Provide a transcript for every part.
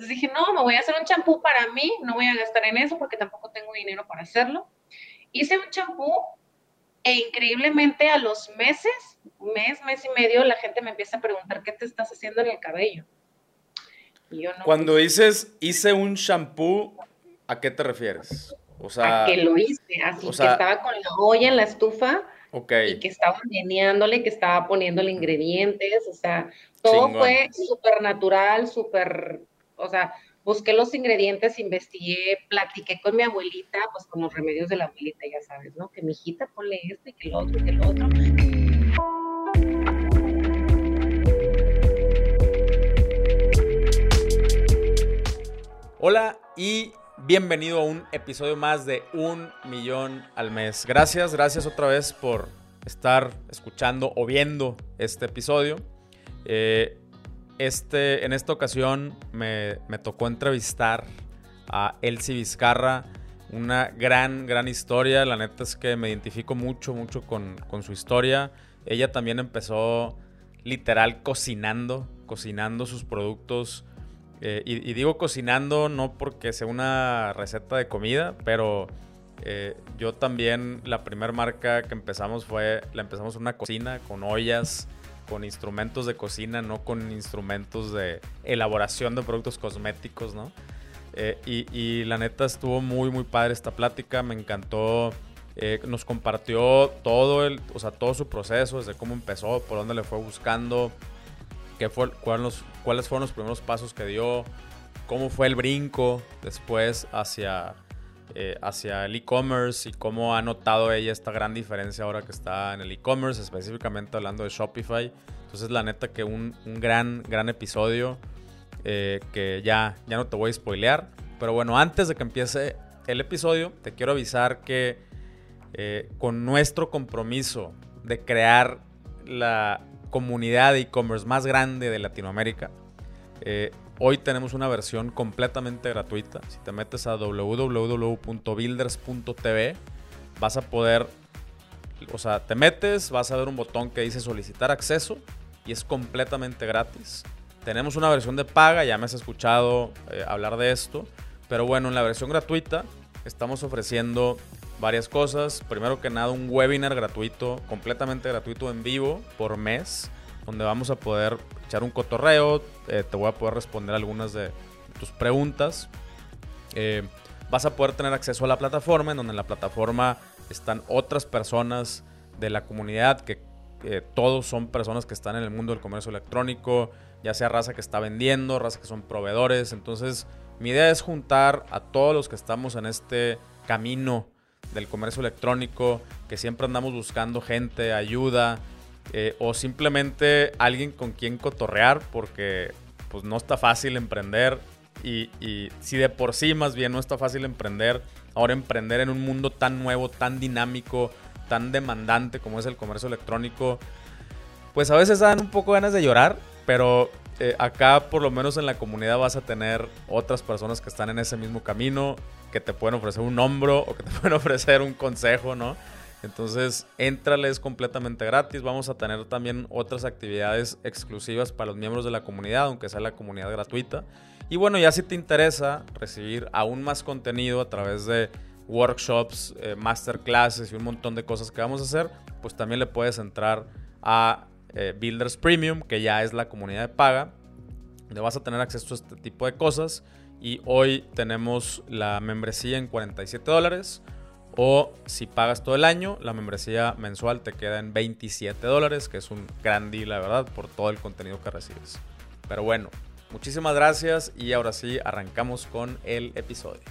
Entonces dije, no, me voy a hacer un champú para mí, no voy a gastar en eso porque tampoco tengo dinero para hacerlo. Hice un champú e increíblemente a los meses, mes, mes y medio, la gente me empieza a preguntar, ¿qué te estás haciendo en el cabello? Y yo no, Cuando dices, hice un champú, ¿a qué te refieres? O sea, a que lo hice, así que estaba con la olla en la estufa y que estaba meneándole, que estaba poniéndole ingredientes, o sea, todo fue súper natural, súper, o sea, busqué los ingredientes, investigué, platiqué con mi abuelita, pues con los remedios de la abuelita, ya sabes, ¿no? Que mi hijita ponle esto y que lo otro y que lo otro. Hola y bienvenido a un episodio más de Un Millón al Mes. Gracias, gracias otra vez por estar escuchando o viendo este episodio. Eh, este, en esta ocasión me, tocó entrevistar a Elsie Vizcarra, una gran, gran historia. La neta es que me identifico mucho, mucho con, su historia. Ella también empezó literal cocinando, cocinando sus productos. Eh, y, digo cocinando no porque sea una receta de comida, pero eh, yo también, la primera marca que empezamos fue, la empezamos una cocina con ollas, con instrumentos de cocina, no con instrumentos de elaboración de productos cosméticos, ¿no? Eh, y, la neta estuvo muy, muy padre esta plática, me encantó. Eh, nos compartió todo, el, o sea, todo su proceso, desde cómo empezó, por dónde le fue buscando, qué fue, cuáles, cuáles fueron los primeros pasos que dio, cómo fue el brinco después hacia, eh, hacia el e-commerce y cómo ha notado ella esta gran diferencia ahora que está en el e-commerce, específicamente hablando de Shopify. Entonces, la neta que un, gran, gran episodio eh, que ya, ya no te voy a spoilear. Pero bueno, antes de que empiece el episodio, te quiero avisar que eh, con nuestro compromiso de crear la comunidad de e-commerce más grande de Latinoamérica, Hoy tenemos una versión completamente gratuita. Si te metes a www.builders.tv, vas a poder, o sea, te metes, vas a ver un botón que dice solicitar acceso y es completamente gratis. Tenemos una versión de paga, ya me has escuchado eh, hablar de esto, pero bueno, en la versión gratuita estamos ofreciendo varias cosas. Primero que nada, un webinar gratuito, completamente gratuito en vivo por mes donde vamos a poder echar un cotorreo, eh, te voy a poder responder algunas de tus preguntas. Eh, vas a poder tener acceso a la plataforma, en donde en la plataforma están otras personas de la comunidad, que todos son personas que están en el mundo del comercio electrónico, ya sea raza que está vendiendo, raza que son proveedores. Entonces, mi idea es juntar a todos los que estamos en este camino del comercio electrónico, que siempre andamos buscando gente, ayuda, eh, o simplemente alguien con quien cotorrear porque pues no está fácil emprender y, si de por sí más bien no está fácil emprender, ahora emprender en un mundo tan nuevo, tan dinámico, tan demandante como es el comercio electrónico, pues a veces dan un poco ganas de llorar, pero eh, acá por lo menos en la comunidad vas a tener otras personas que están en ese mismo camino, que te pueden ofrecer un hombro o que te pueden ofrecer un consejo, ¿no? Entonces, entrale, es completamente gratis. Vamos a tener también otras actividades exclusivas para los miembros de la comunidad, aunque sea la comunidad gratuita. Y bueno, ya si te interesa recibir aún más contenido a través de workshops, eh, masterclasses y un montón de cosas que vamos a hacer, pues también le puedes entrar a eh, Builders Premium, que ya es la comunidad de paga, donde vas a tener acceso a este tipo de cosas. Y hoy tenemos la membresía en 47 dólares o si pagas todo el año, la membresía mensual te queda en 27 dólares, que es un gran deal, la verdad, por todo el contenido que recibes. Pero bueno, muchísimas gracias y ahora sí arrancamos con el episodio.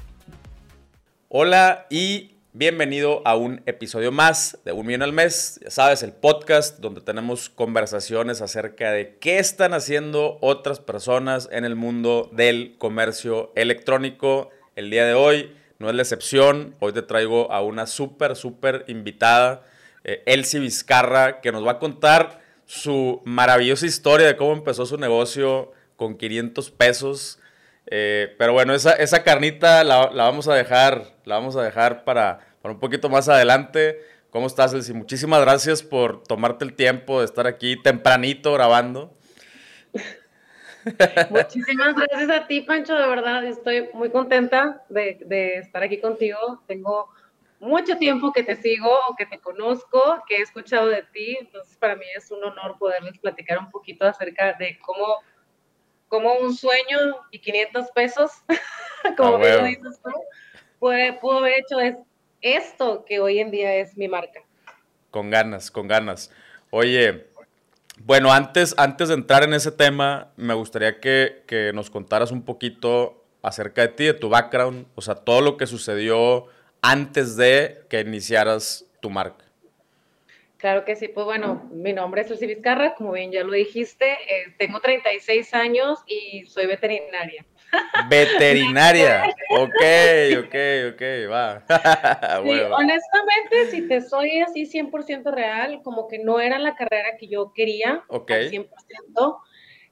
Hola y bienvenido a un episodio más de Un Millón al Mes. Ya sabes, el podcast donde tenemos conversaciones acerca de qué están haciendo otras personas en el mundo del comercio electrónico. El día de hoy no es la excepción. Hoy te traigo a una súper, súper invitada, eh, Elsie Vizcarra, que nos va a contar su maravillosa historia de cómo empezó su negocio con 500 pesos. Eh, pero bueno, esa, esa carnita la, vamos a dejar, la vamos a dejar para, para un poquito más adelante. ¿Cómo estás, Elsie? Muchísimas gracias por tomarte el tiempo de estar aquí tempranito grabando. Muchísimas gracias a ti, Pancho, de verdad, estoy muy contenta de, de estar aquí contigo. Tengo mucho tiempo que te sigo o que te conozco, que he escuchado de ti, entonces para mí es un honor poderles platicar un poquito acerca de cómo, cómo un sueño y 500 pesos, como ah, bien dices tú, pudo haber hecho es esto que hoy en día es mi marca. Con ganas, con ganas. Oye, bueno, antes, antes de entrar en ese tema, me gustaría que, que nos contaras un poquito acerca de ti, de tu background, o sea, todo lo que sucedió antes de que iniciaras tu marca? Claro que sí, pues bueno, mi nombre es Lucy Vizcarra, como bien ya lo dijiste, eh, tengo 36 años y soy veterinaria. Veterinaria, ok, ok, ok, va. honestamente, si te soy así 100% real, como que no era la carrera que yo quería, Ok. 100%,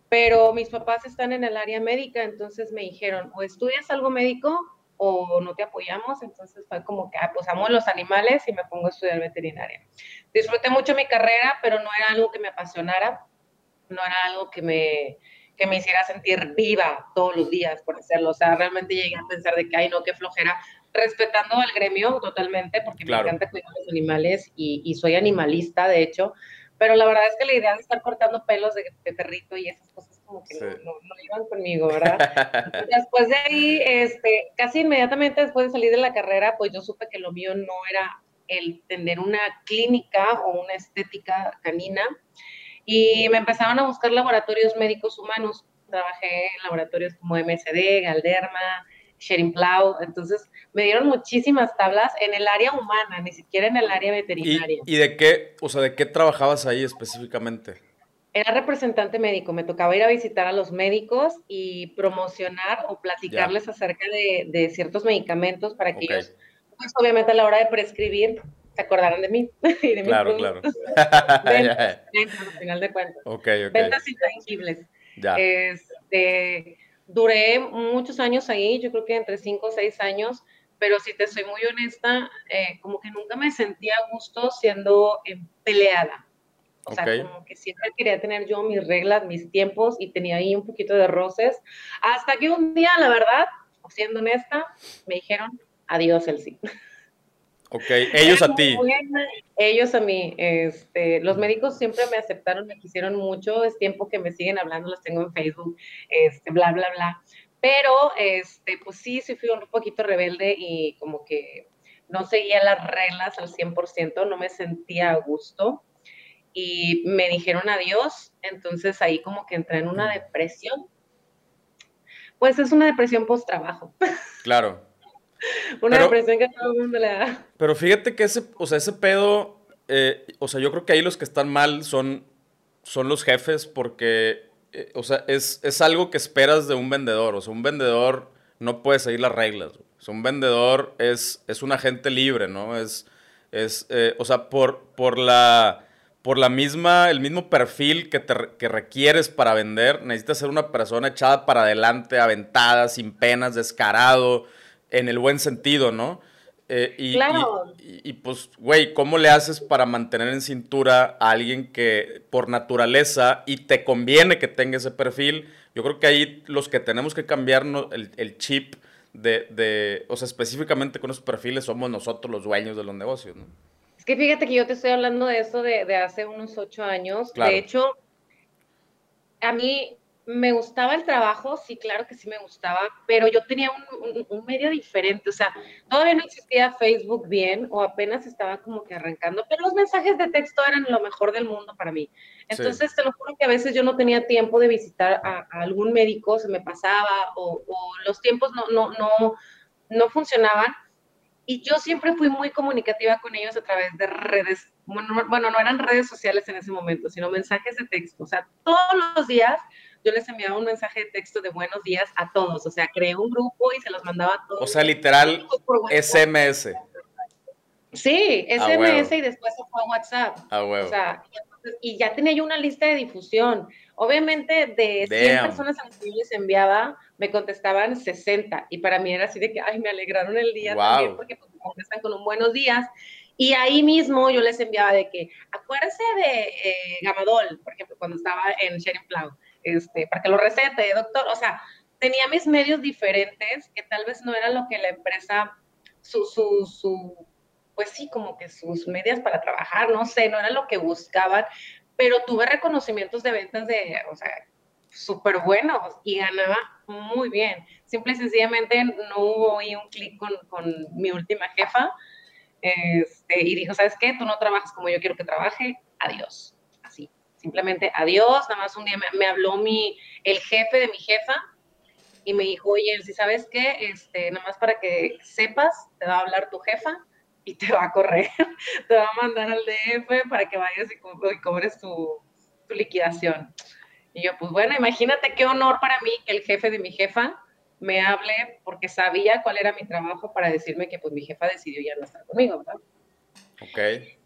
pero mis papás están en el área médica, entonces me dijeron, o estudias algo médico o no te apoyamos, entonces fue como que, ah, pues amo los animales y me pongo a estudiar veterinaria. Disfruté mucho mi carrera, pero no era algo que me apasionara, no era algo que me, que me hiciera sentir viva todos los días por hacerlo, o sea, realmente llegué a pensar de que, ay, no, qué flojera, respetando al gremio totalmente, porque me encanta cuidar los animales y, y soy animalista, de hecho, pero la verdad es que la idea de estar cortando pelos de, perrito y esas cosas como que no, iban conmigo, ¿verdad? después de ahí, este, casi inmediatamente después de salir de la carrera, pues yo supe que lo mío no era el tener una clínica o una estética canina y me empezaron a buscar laboratorios médicos humanos. Trabajé en laboratorios como MSD, Galderma, Plow. Entonces, me dieron muchísimas tablas en el área humana, ni siquiera en el área veterinaria. ¿Y, de qué, o sea, de qué trabajabas ahí específicamente? Era representante médico, me tocaba ir a visitar a los médicos y promocionar o platicarles acerca de, ciertos medicamentos para que ellos, pues obviamente a la hora de prescribir, se acordaran de mí y de Claro, claro. ventas, al final de cuentas. Ventas intangibles. Ya. Este, duré muchos años ahí, yo creo que entre 5 o 6 años, pero si te soy muy honesta, eh, como que nunca me sentía a gusto siendo peleada. O sea, como que siempre quería tener yo mis reglas, mis tiempos y tenía ahí un poquito de roces. Hasta que un día, la verdad, siendo honesta, me dijeron adiós el sí. Ok, ellos a ti. ellos a mí. Este, los médicos siempre me aceptaron, me quisieron mucho. Es tiempo que me siguen hablando, los tengo en Facebook, este, bla, bla, bla. Pero, este, pues sí, sí fui un poquito rebelde y como que no seguía las reglas al 100%, no me sentía a gusto. Y me dijeron adiós, entonces ahí como que entré en una depresión. Pues es una depresión post-trabajo. Claro. Una depresión que todo el mundo le da. Pero fíjate que ese, o sea, ese pedo, eh, o sea, yo creo que ahí los que están mal son, son los jefes porque, eh, o sea, es, es, algo que esperas de un vendedor. O sea, un vendedor no puede seguir las reglas. O sea, un vendedor es, es un agente libre, ¿no? Es, es eh, o sea, por, por la por la misma, el mismo perfil que, te, que requieres para vender, necesitas ser una persona echada para adelante, aventada, sin penas, descarado, en el buen sentido, ¿no? Eh, y, claro. y, pues, güey, ¿cómo le haces para mantener en cintura a alguien que por naturaleza y te conviene que tenga ese perfil? Yo creo que ahí los que tenemos que cambiarnos el, el chip de, de, o sea, específicamente con esos perfiles somos nosotros los dueños de los negocios, ¿no? Es que fíjate que yo te estoy hablando de eso de, de hace unos ocho años. De hecho, a mí me gustaba el trabajo, sí, claro que sí me gustaba, pero yo tenía un, medio diferente, o sea, todavía no existía Facebook bien o apenas estaba como que arrancando, pero los mensajes de texto eran lo mejor del mundo para mí. Entonces, te lo juro que a veces yo no tenía tiempo de visitar a, algún médico, se me pasaba o, los tiempos no, no, no, no funcionaban. Y yo siempre fui muy comunicativa con ellos a través de redes, bueno, no eran redes sociales en ese momento, sino mensajes de texto. O sea, todos los días yo les enviaba un mensaje de texto de buenos días a todos, o sea, creé un grupo y se los mandaba a todos. O sea, literal, SMS. Sí, SMS y después se fue a WhatsApp. Ah, huevo. O sea, y, ya tenía yo una lista de difusión. Obviamente, de 100 personas a las que yo les enviaba, me contestaban 60. Y para mí era así de que, ay, me alegraron el día también porque pues, me contestan con un buenos días. Y ahí mismo yo les enviaba de que, acuérdense de eh, Gamadol, por ejemplo, cuando estaba en Sharing Plow este, para que lo recete, doctor. O sea, tenía mis medios diferentes que tal vez no era lo que la empresa, su, su, su, pues sí, como que sus medias para trabajar, no sé, no era lo que buscaban, pero tuve reconocimientos de ventas de, o sea, súper buenos y ganaba muy bien. Simple y sencillamente no hubo ahí un clic con, con, mi última jefa este, y dijo, ¿sabes qué? Tú no trabajas como yo quiero que trabaje, adiós. Simplemente adiós. Nada más un día me, habló mi, el jefe de mi jefa y me dijo, oye, si sabes qué, este, nada más para que sepas, te va a hablar tu jefa y te va a correr, te va a mandar al DF para que vayas y, cobres tu, tu liquidación. Y yo, pues bueno, imagínate qué honor para mí que el jefe de mi jefa me hable porque sabía cuál era mi trabajo para decirme que pues mi jefa decidió ya no estar conmigo, ¿verdad? Ok.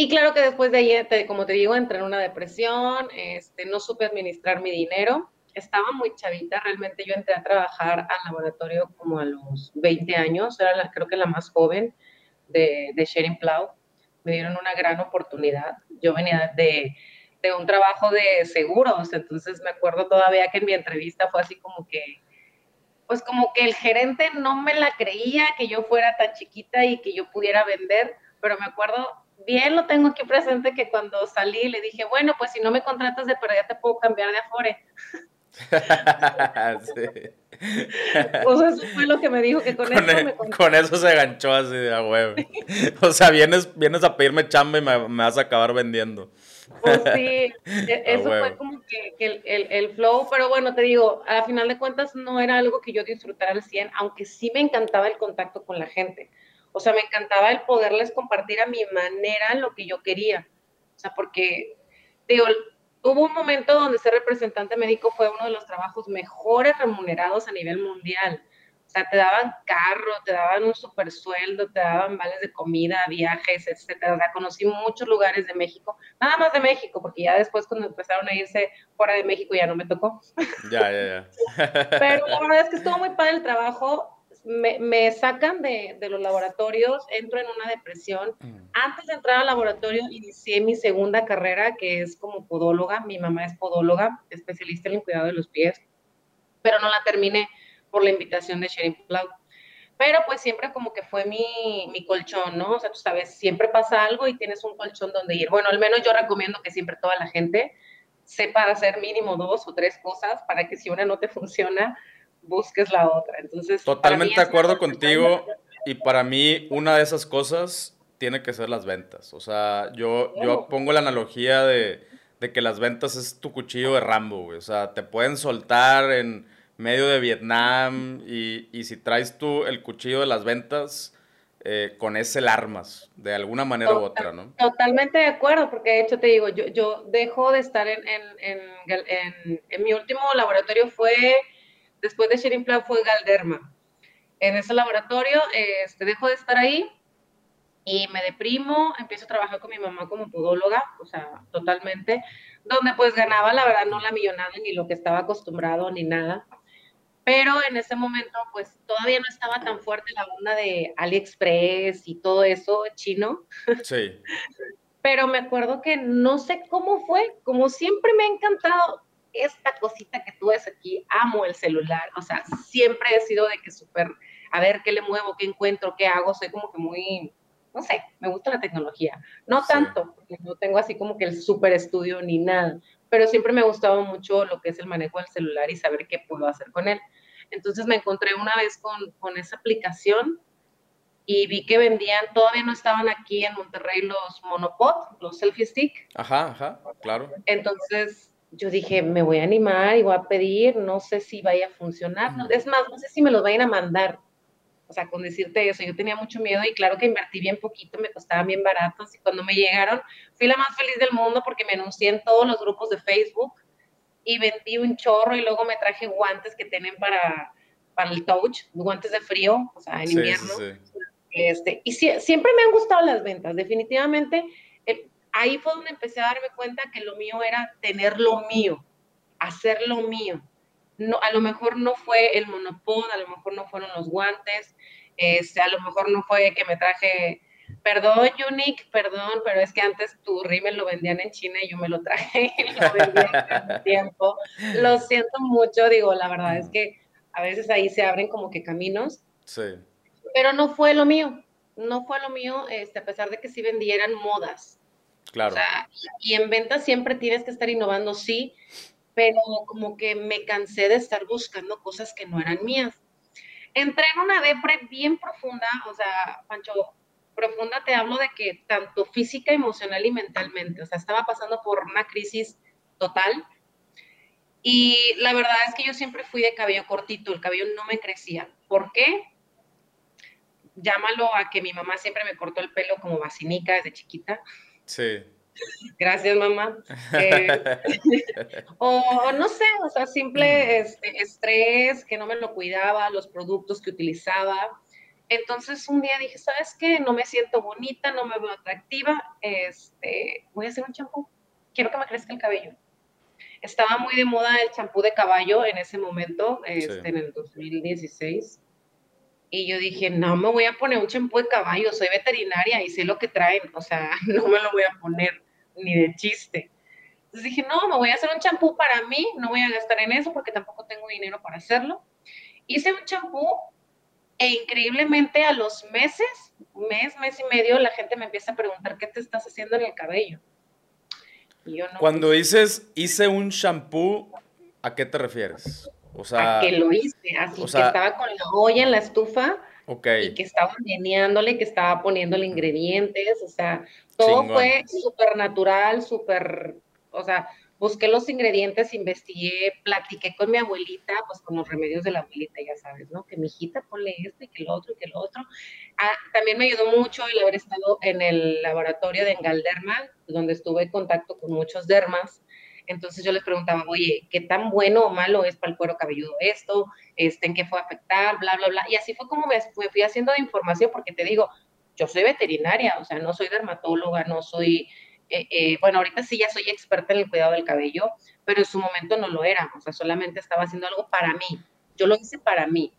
Y claro que después de ahí, como te digo, entré en una depresión, este, no supe administrar mi dinero, estaba muy chavita, realmente yo entré a trabajar al laboratorio como a los 20 años, era la, creo que la más joven de, de Sharing Plow, me dieron una gran oportunidad, yo venía de, de un trabajo de seguros, entonces me acuerdo todavía que en mi entrevista fue así como que, pues como que el gerente no me la creía que yo fuera tan chiquita y que yo pudiera vender, pero me acuerdo bien lo tengo aquí presente que cuando salí le dije, bueno, pues si no me contratas de ya te puedo cambiar de afore. Pues eso fue lo que me dijo, que con, eso e Con eso se ganchó así de a huevo. o sea, vienes, vienes a pedirme chamba y me, vas a acabar vendiendo. Pues sí, e, eso fue como que, el, el, flow, pero bueno, te digo, a final de cuentas no era algo que yo disfrutara al 100, aunque sí me encantaba el contacto con la gente. O sea, me encantaba el poderles compartir a mi manera lo que yo quería. O sea, porque, digo, Hubo un momento donde ser representante médico fue uno de los trabajos mejores remunerados a nivel mundial. O sea, te daban carro, te daban un super sueldo, te daban vales de comida, viajes, etcétera. O sea, conocí muchos lugares de México, nada más de México, porque ya después cuando empezaron a irse fuera de México ya no me tocó. Ya, ya, ya. Pero la verdad es que estuvo muy padre el trabajo me, sacan de, los laboratorios, entro en una depresión. Mm. Antes de entrar al laboratorio, inicié mi segunda carrera, que es como podóloga. Mi mamá es podóloga, especialista en el cuidado de los pies, pero no la terminé por la invitación de Sharing Cloud. Pero pues siempre como que fue mi, mi colchón, ¿no? O sea, tú sabes, siempre pasa algo y tienes un colchón donde ir. Bueno, al menos yo recomiendo que siempre toda la gente sepa hacer mínimo dos o tres cosas para que si una no te funciona, busques la otra. Entonces, totalmente de acuerdo contigo y para mí una de esas cosas tiene que ser las ventas. O sea, yo, yo pongo la analogía de, que las ventas es tu cuchillo de Rambo, O sea, te pueden soltar en medio de Vietnam y, si traes tú el cuchillo de las ventas, eh, con ese armas, de alguna manera u otra, ¿no? Totalmente de acuerdo, porque de hecho te digo, yo, yo dejo de estar en, en, en, en mi último laboratorio fue después de Sharing Plan fue Galderma. En ese laboratorio este, dejo de estar ahí y me deprimo, empiezo a trabajar con mi mamá como podóloga, o sea, totalmente, donde pues ganaba, la verdad, no la millonada ni lo que estaba acostumbrado ni nada. Pero en ese momento, pues todavía no estaba tan fuerte la onda de AliExpress y todo eso chino. Sí. Pero me acuerdo que no sé cómo fue, como siempre me ha encantado, esta cosita que tú ves aquí, amo el celular, o sea, siempre he sido de que súper, a ver qué le muevo, qué encuentro, qué hago, soy como que muy, no sé, me gusta la tecnología, no tanto, porque no tengo así como que el súper estudio ni nada, pero siempre me ha gustado mucho lo que es el manejo del celular y saber qué puedo hacer con él. Entonces me encontré una vez con, con esa aplicación y vi que vendían, todavía no estaban aquí en Monterrey los monopod, los selfie stick. Ajá, ajá, claro. Entonces yo dije, me voy a animar y voy a pedir, no sé si vaya a funcionar, es más, no sé si me los vayan a mandar. O sea, con decirte eso, yo tenía mucho miedo y claro que invertí bien poquito, me costaban bien baratos y cuando me llegaron fui la más feliz del mundo porque me anuncié en todos los grupos de Facebook y vendí un chorro y luego me traje guantes que tienen para, para el touch, guantes de frío, o sea, en invierno. Este, y siempre me han gustado las ventas, definitivamente ahí fue donde empecé a darme cuenta que lo mío era tener lo mío, hacer lo mío. No, a lo mejor no fue el monopod, a lo mejor no fueron los guantes, este, a lo mejor no fue que me traje Perdón, Unique, perdón, pero es que antes tu rímel lo vendían en China y yo me lo traje y lo vendía en tiempo. Lo siento mucho, digo, la verdad es que a veces ahí se abren como que caminos. Sí. Pero no fue lo mío, no fue lo mío, este, a pesar de que sí vendieran modas. Claro. O sea, y en venta siempre tienes que estar innovando, sí, pero como que me cansé de estar buscando cosas que no eran mías. Entré en una depre bien profunda, o sea, Pancho, profunda te hablo de que tanto física, emocional y mentalmente, o sea, estaba pasando por una crisis total. Y la verdad es que yo siempre fui de cabello cortito, el cabello no me crecía. ¿Por qué? Llámalo a que mi mamá siempre me cortó el pelo como vacinica desde chiquita. Sí. Gracias, mamá. Eh, o no sé, o sea, simple este, estrés, que no me lo cuidaba, los productos que utilizaba. Entonces un día dije, ¿sabes qué? No me siento bonita, no me veo atractiva, este, voy a hacer un champú. Quiero que me crezca el cabello. Estaba muy de moda el champú de caballo en ese momento, este, en el 2016. Y yo dije, no me voy a poner un champú de caballo, soy veterinaria y sé lo que traen, o sea, no me lo voy a poner ni de chiste. Entonces dije, no, me voy a hacer un champú para mí, no voy a gastar en eso porque tampoco tengo dinero para hacerlo. Hice un champú e increíblemente a los meses, mes, mes y medio, la gente me empieza a preguntar, ¿qué te estás haciendo en el cabello? Y yo no, Cuando dices, hice un champú, ¿a qué te refieres? O sea, a que lo hice, así que estaba con la olla en la estufa y que estaba meneándole, que estaba poniéndole ingredientes, o sea, todo fue súper natural, súper, o sea, busqué los ingredientes, investigué, platiqué con mi abuelita, pues con los remedios de la abuelita, ya sabes, ¿no? Que mi hijita ponle esto y que lo otro y que lo otro. Ah, también me ayudó mucho el haber estado en el laboratorio de Engalderma, donde estuve en contacto con muchos dermas, entonces yo les preguntaba, oye, ¿qué tan bueno o malo es para el cuero cabelludo esto? Este, ¿En qué fue a afectar? Bla, bla, bla. Y así fue como me, fui haciendo de información, porque te digo, yo soy veterinaria, o sea, no soy dermatóloga, no soy, eh, eh, bueno, ahorita sí ya soy experta en el cuidado del cabello, pero en su momento no lo era, o sea, solamente estaba haciendo algo para mí. Yo lo hice para mí.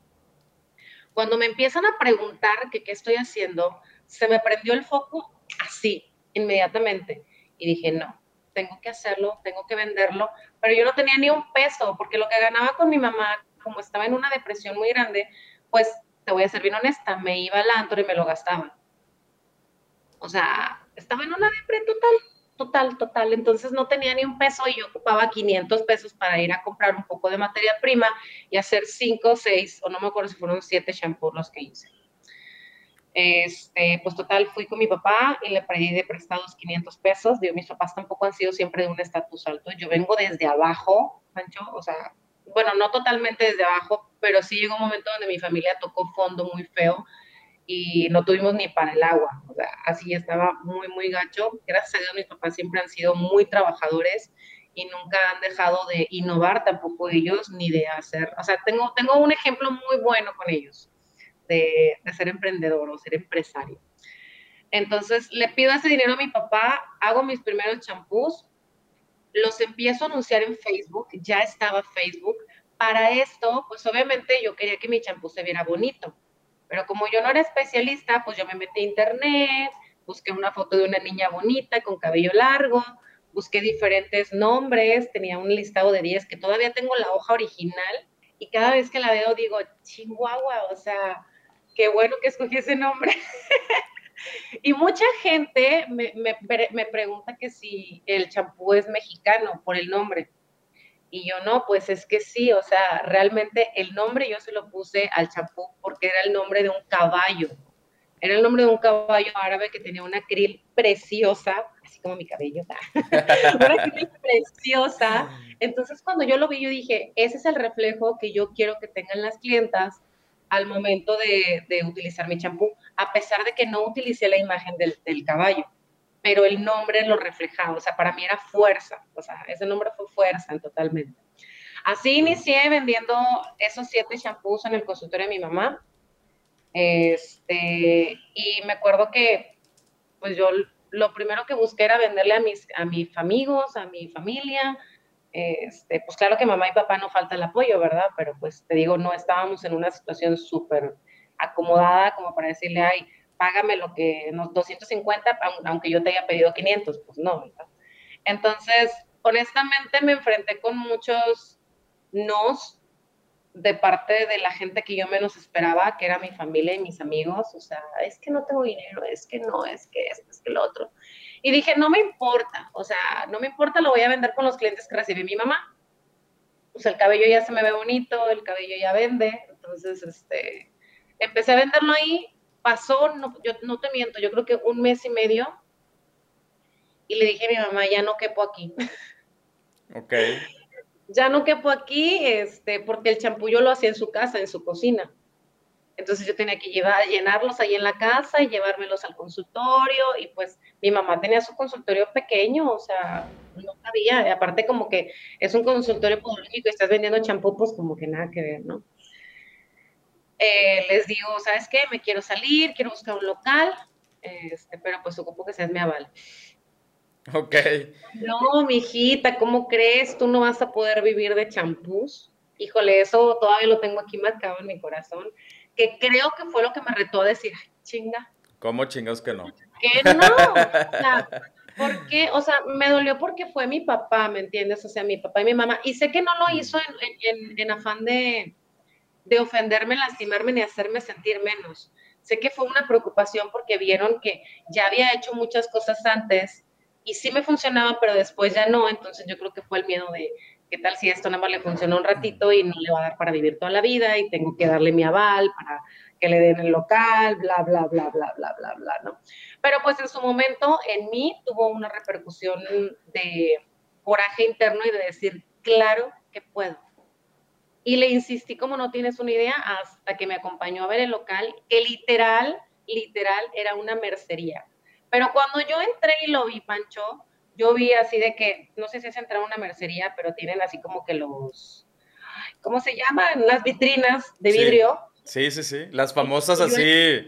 Cuando me empiezan a preguntar qué estoy haciendo, se me prendió el foco así, inmediatamente. Y dije, no, tengo que hacerlo, tengo que venderlo, pero yo no tenía ni un peso, porque lo que ganaba con mi mamá, como estaba en una depresión muy grande, pues te voy a ser bien honesta, me iba al antro y me lo gastaba. O sea, estaba en una depresión total, total, total. Entonces no tenía ni un peso y yo ocupaba 500 pesos para ir a comprar un poco de materia prima y hacer 5, 6, o no me acuerdo si fueron 7 shampoos los que hice. Este, pues total, fui con mi papá y le pedí de prestados 500 pesos. Digo, mis papás tampoco han sido siempre de un estatus alto. Yo vengo desde abajo, Pancho, o sea, bueno, no totalmente desde abajo, pero sí llegó un momento donde mi familia tocó fondo muy feo y no tuvimos ni para el agua. O sea, así estaba muy, muy gacho. Gracias a Dios, mis papás siempre han sido muy trabajadores y nunca han dejado de innovar tampoco ellos ni de hacer. O sea, tengo, tengo un ejemplo muy bueno con ellos de, ser emprendedor o ser empresario. Entonces le pido ese dinero a mi papá, hago mis primeros champús, los empiezo a anunciar en Facebook, ya estaba Facebook. Para esto, pues obviamente yo quería que mi champú se viera bonito, pero como yo no era especialista, pues yo me metí a internet, busqué una foto de una niña bonita con cabello largo, busqué diferentes nombres, tenía un listado de 10 que todavía tengo la hoja original y cada vez que la veo digo, chihuahua, o sea, qué bueno que escogí ese nombre. y mucha gente me, me, pregunta que si el champú es mexicano por el nombre. Y yo no, pues es que sí, o sea, realmente el nombre yo se lo puse al champú porque era el nombre de un caballo. Era el nombre de un caballo árabe que tenía una krill preciosa, así como mi cabello, una krill preciosa. Entonces cuando yo lo vi, yo dije, ese es el reflejo que yo quiero que tengan las clientas al momento de, utilizar mi champú, a pesar de que no utilicé la imagen del, caballo, pero el nombre lo reflejaba, o sea, para mí era fuerza, o sea, ese nombre fue fuerza totalmente. Así inicié vendiendo esos siete champús en el consultorio de mi mamá. Este, y me acuerdo que, pues yo lo primero que busqué era venderle a mis, a mis amigos, a mi familia, este, pues claro que mamá y papá no falta el apoyo, ¿verdad? Pero pues te digo, no estábamos en una situación súper acomodada como para decirle, ay, págame lo que, no, 250, aunque yo te haya pedido 500, pues no, ¿verdad? Entonces, honestamente me enfrenté con muchos nos de parte de la gente que yo menos esperaba, que era mi familia y mis amigos, o sea, es que no tengo dinero, es que no, es que esto, es que lo otro. Y dije, no me importa, o sea, no me importa, lo voy a vender con los clientes que recibe mi mamá. Pues el cabello ya se me ve bonito, el cabello ya vende, entonces, este, empecé a venderlo ahí, pasó, no, yo no te miento, yo creo que un mes y medio, y le dije a mi mamá, ya no quepo aquí. Ok. ya no quepo aquí, este, porque el champú yo lo hacía en su casa, en su cocina. Entonces yo tenía que llevar, llenarlos ahí en la casa y llevármelos al consultorio y pues mi mamá tenía su consultorio pequeño, o sea, no sabía, aparte como que es un consultorio podológico y estás vendiendo champú, pues como que nada que ver, ¿no? Eh, les digo, ¿sabes qué? Me quiero salir, quiero buscar un local, este, pero pues ocupo que seas mi aval. Ok. No, mijita, ¿cómo crees? Tú no vas a poder vivir de champús. Híjole, eso todavía lo tengo aquí marcado en mi corazón, que creo que fue lo que me retó a decir, chinga. ¿Cómo chingas que no? Que no. O sea, porque, o sea, me dolió porque fue mi papá, ¿me entiendes? O sea, mi papá y mi mamá. Y sé que no lo mm. hizo en, afán de, de ofenderme, lastimarme ni hacerme sentir menos. Sé que fue una preocupación porque vieron que ya había hecho muchas cosas antes y sí me funcionaba, pero después ya no, entonces yo creo que fue el miedo de, ¿qué tal si esto nada más le funciona un ratito y no le va a dar para vivir toda la vida y tengo que darle mi aval para que le den el local, bla, bla, bla, bla, bla, bla, bla, ¿no? Pero pues en su momento en mí tuvo una repercusión de coraje interno y de decir, claro que puedo. Y le insistí como no tienes una idea hasta que me acompañó a ver el local, que literal, literal era una mercería. Pero cuando yo entré y lo vi, Pancho, yo vi así de que, no sé si es entrar a una mercería, pero tienen así como que los, ¿cómo se llaman? Las vitrinas de vidrio. Sí, sí, sí. Las famosas así,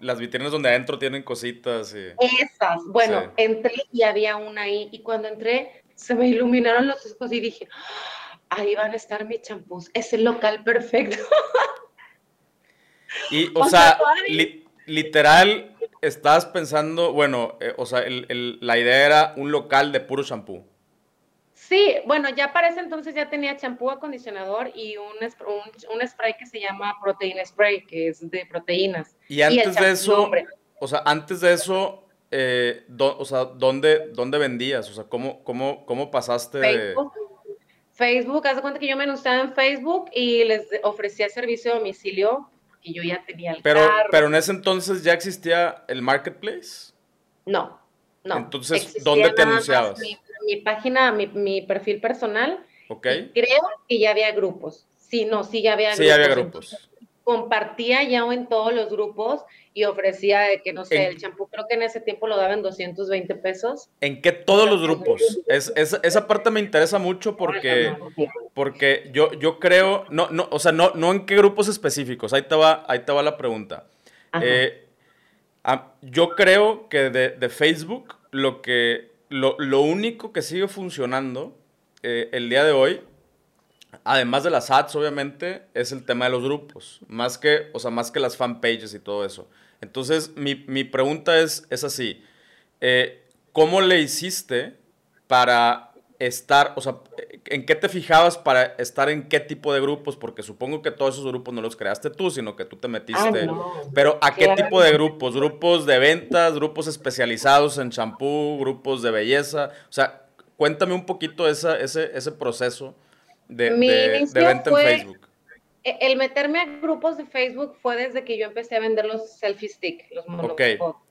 las vitrinas donde adentro tienen cositas. Esas. Bueno, entré y había una ahí. Y cuando entré, se me iluminaron los ojos y dije, ah, ahí van a estar mis champús. Es el local perfecto. Y, o, sea, literal, estabas pensando, bueno, eh, o sea, la idea era un local de puro champú. Sí, bueno, ya para ese entonces ya tenía champú, acondicionador y un, un, spray que se llama Protein Spray, que es de proteínas. Y antes de eso, o sea, antes de eso, eh, o sea, ¿dónde, ¿dónde vendías? O sea, ¿cómo, cómo, cómo pasaste Facebook. Facebook, haz de cuenta que yo me anunciaba en Facebook y les ofrecía servicio de domicilio yo ya tenía el pero, Pero en ese entonces ya existía el marketplace. No, no. Entonces, ¿dónde te anunciabas? Mi, página, mi, perfil personal. Ok. Creo que ya había grupos. Sí, no, sí ya había grupos. Sí, había grupos compartía ya en todos los grupos y ofrecía de que, no sé, el champú creo que en ese tiempo lo daban 220 pesos. ¿En qué todos los grupos? Es, esa parte me interesa mucho porque, porque yo, yo creo, no, no, o sea, no, no en qué grupos específicos, ahí te va, ahí te va la pregunta. Eh, yo creo que de, Facebook lo, que, lo, lo, único que sigue funcionando eh, el día de hoy además de las ads, obviamente, es el tema de los grupos, más que, o sea, más que las fanpages y todo eso. Entonces, mi, pregunta es, es así, eh, ¿cómo le hiciste para estar, o sea, en qué te fijabas para estar en qué tipo de grupos? Porque supongo que todos esos grupos no los creaste tú, sino que tú te metiste. Ah, Pero ¿a qué tipo de grupos? ¿Grupos de ventas? ¿Grupos especializados en champú? ¿Grupos de belleza? O sea, cuéntame un poquito esa, ese, ese proceso de, venta en Facebook? E, el meterme a grupos de Facebook fue desde que yo empecé a vender los selfie stick, los Ok,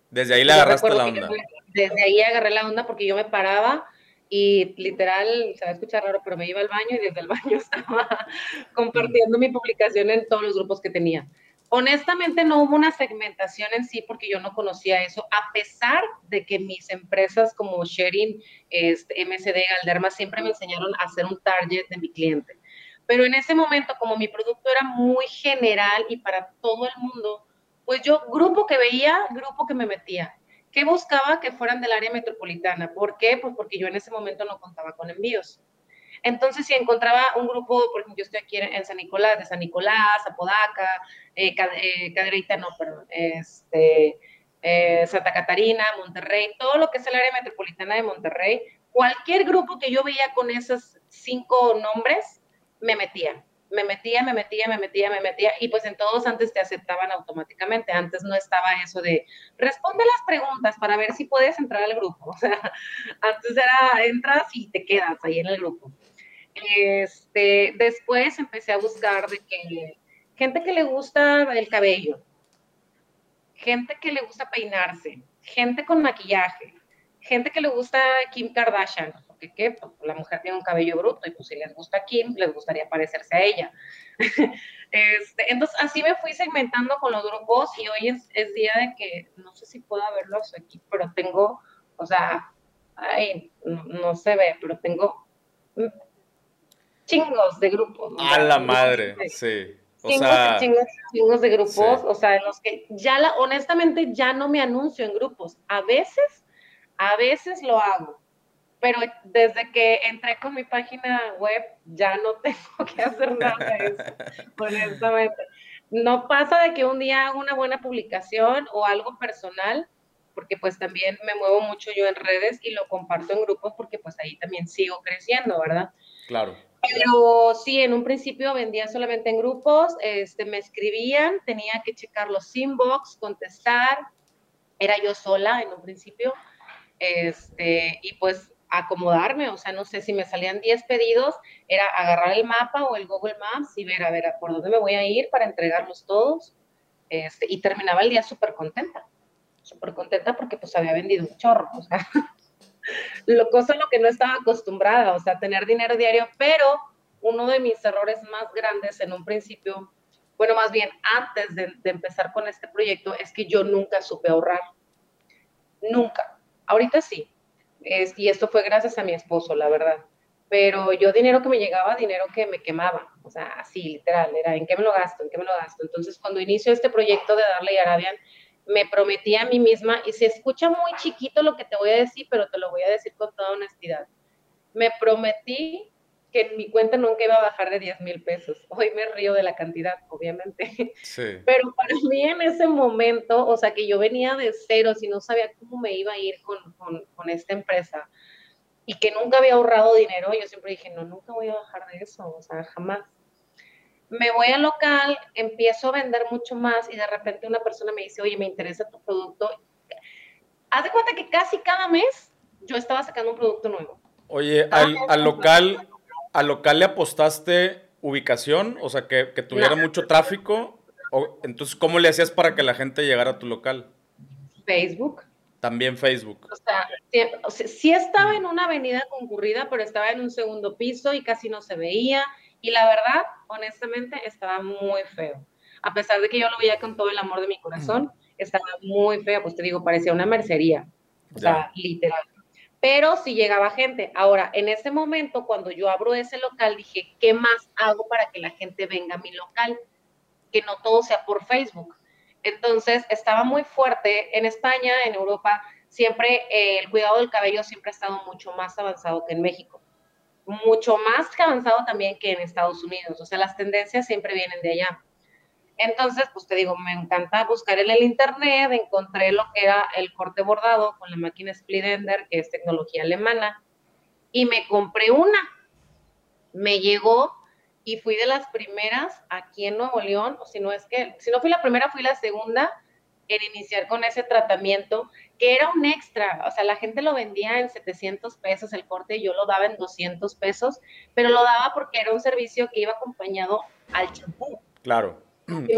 desde ahí le agarraste la onda. Desde ahí agarré la onda porque yo me paraba y literal, se va a escuchar raro, pero me iba al baño y desde el baño estaba compartiendo mi publicación en todos los grupos que tenía. Honestamente no hubo una segmentación en sí porque yo no conocía eso, a pesar de que mis empresas como Sharing, este, MSD, Galderma siempre me enseñaron a hacer un target de mi cliente. Pero en ese momento, como mi producto era muy general y para todo el mundo, pues yo grupo que veía, grupo que me metía. ¿Qué buscaba? Que fueran del área metropolitana. ¿Por qué? Pues porque yo en ese momento no contaba con envíos. Entonces, si encontraba un grupo, por ejemplo, yo estoy aquí en San Nicolás, de San Nicolás, Apodaca, eh, eh no, perdón, este, eh, Santa Catarina, Monterrey, todo lo que es el área metropolitana de Monterrey, cualquier grupo que yo veía con esos cinco nombres, me metía me metía, me metía, me metía, me metía, y pues en todos antes te aceptaban automáticamente. Antes no estaba eso de responde las preguntas para ver si puedes entrar al grupo. O sea, antes era entras y te quedas ahí en el grupo. Este, después empecé a buscar gente que le gusta el cabello, gente que le gusta peinarse, gente con maquillaje, gente que le gusta Kim Kardashian, porque. Pues, la mujer tiene un cabello bruto y pues si les gusta Kim, les gustaría parecerse a ella. este, entonces así me fui segmentando con los grupos y hoy es, día de que, no sé si puedo verlos aquí, pero tengo, o sea, ay, no, se ve, pero tengo chingos de grupos. A la madre, sí. O chingos, sea, chingos, chingos de grupos, o sea, en los que ya la, honestamente ya no me anuncio en grupos. A veces, a veces lo hago, pero desde que entré con mi página web ya no tengo que hacer nada de eso, honestamente. No pasa de que un día haga una buena publicación o algo personal, porque pues también me muevo mucho yo en redes y lo comparto en grupos porque pues ahí también sigo creciendo, ¿verdad? Claro. Pero sí, en un principio vendía solamente en grupos, este, me escribían, tenía que checar los inbox, contestar, era yo sola en un principio, este, y pues acomodarme, o sea, no sé si me salían 10 pedidos, era agarrar el mapa o el Google Maps y ver, a ver, por dónde me voy a ir para entregarlos todos, este, y terminaba el día súper contenta, súper contenta porque pues había vendido un chorro, o sea, lo cosa lo que no estaba acostumbrada, o sea, tener dinero diario, pero uno de mis errores más grandes en un principio, bueno, más bien antes de, de empezar con este proyecto, es que yo nunca supe ahorrar, nunca, ahorita sí, y esto fue gracias a mi esposo, la verdad. Pero yo dinero que me llegaba, dinero que me quemaba, o sea, así literal, era en qué me lo gasto, en qué me lo gasto. Entonces, cuando inicio este proyecto de Darle y Arabian, me prometí a mí misma, y se escucha muy chiquito lo que te voy a decir, pero te lo voy a decir con toda honestidad. Me prometí que en mi cuenta nunca iba a bajar de 10 mil pesos. Hoy me río de la cantidad, obviamente. Sí. Pero para mí en ese momento, o sea, que yo venía de cero, y no sabía cómo me iba a ir con, con, con esta empresa y que nunca había ahorrado dinero, yo siempre dije, no, nunca voy a bajar de eso, o sea, jamás. Me voy al local, empiezo a vender mucho más y de repente una persona me dice, oye, me interesa tu producto. Haz de cuenta que casi cada mes yo estaba sacando un producto nuevo. Oye, al, al local, ¿Al local le apostaste ubicación? O sea, que, tuviera mucho tráfico. O, entonces, ¿cómo le hacías para que la gente llegara a tu local? Facebook. También Facebook. O sea, sí, estaba en una avenida concurrida, pero estaba en un segundo piso y casi no se veía. Y la verdad, honestamente, estaba muy feo. A pesar de que yo lo veía con todo el amor de mi corazón, estaba muy feo. Pues te digo, parecía una mercería. O sea, literal pero sí llegaba gente. Ahora, en ese momento, cuando yo abro ese local, dije, ¿qué más hago para que la gente venga a mi local? Que no todo sea por Facebook. Entonces, estaba muy fuerte en España, en Europa, siempre eh, el cuidado del cabello siempre ha estado mucho más avanzado que en México. Mucho más avanzado también que en Estados Unidos. O sea, las tendencias siempre vienen de allá. Entonces, pues te digo, me encanta buscar en el internet, encontré lo que era el corte bordado con la máquina Split Ender, que es tecnología alemana, y me compré una. Me llegó y fui de las primeras aquí en Nuevo León, o si no es que, si no fui la primera, fui la segunda en iniciar con ese tratamiento, que era un extra, o sea, la gente lo vendía en 700 pesos el corte, yo lo daba en 200 pesos, pero lo daba porque era un servicio que iba acompañado al champú. Claro.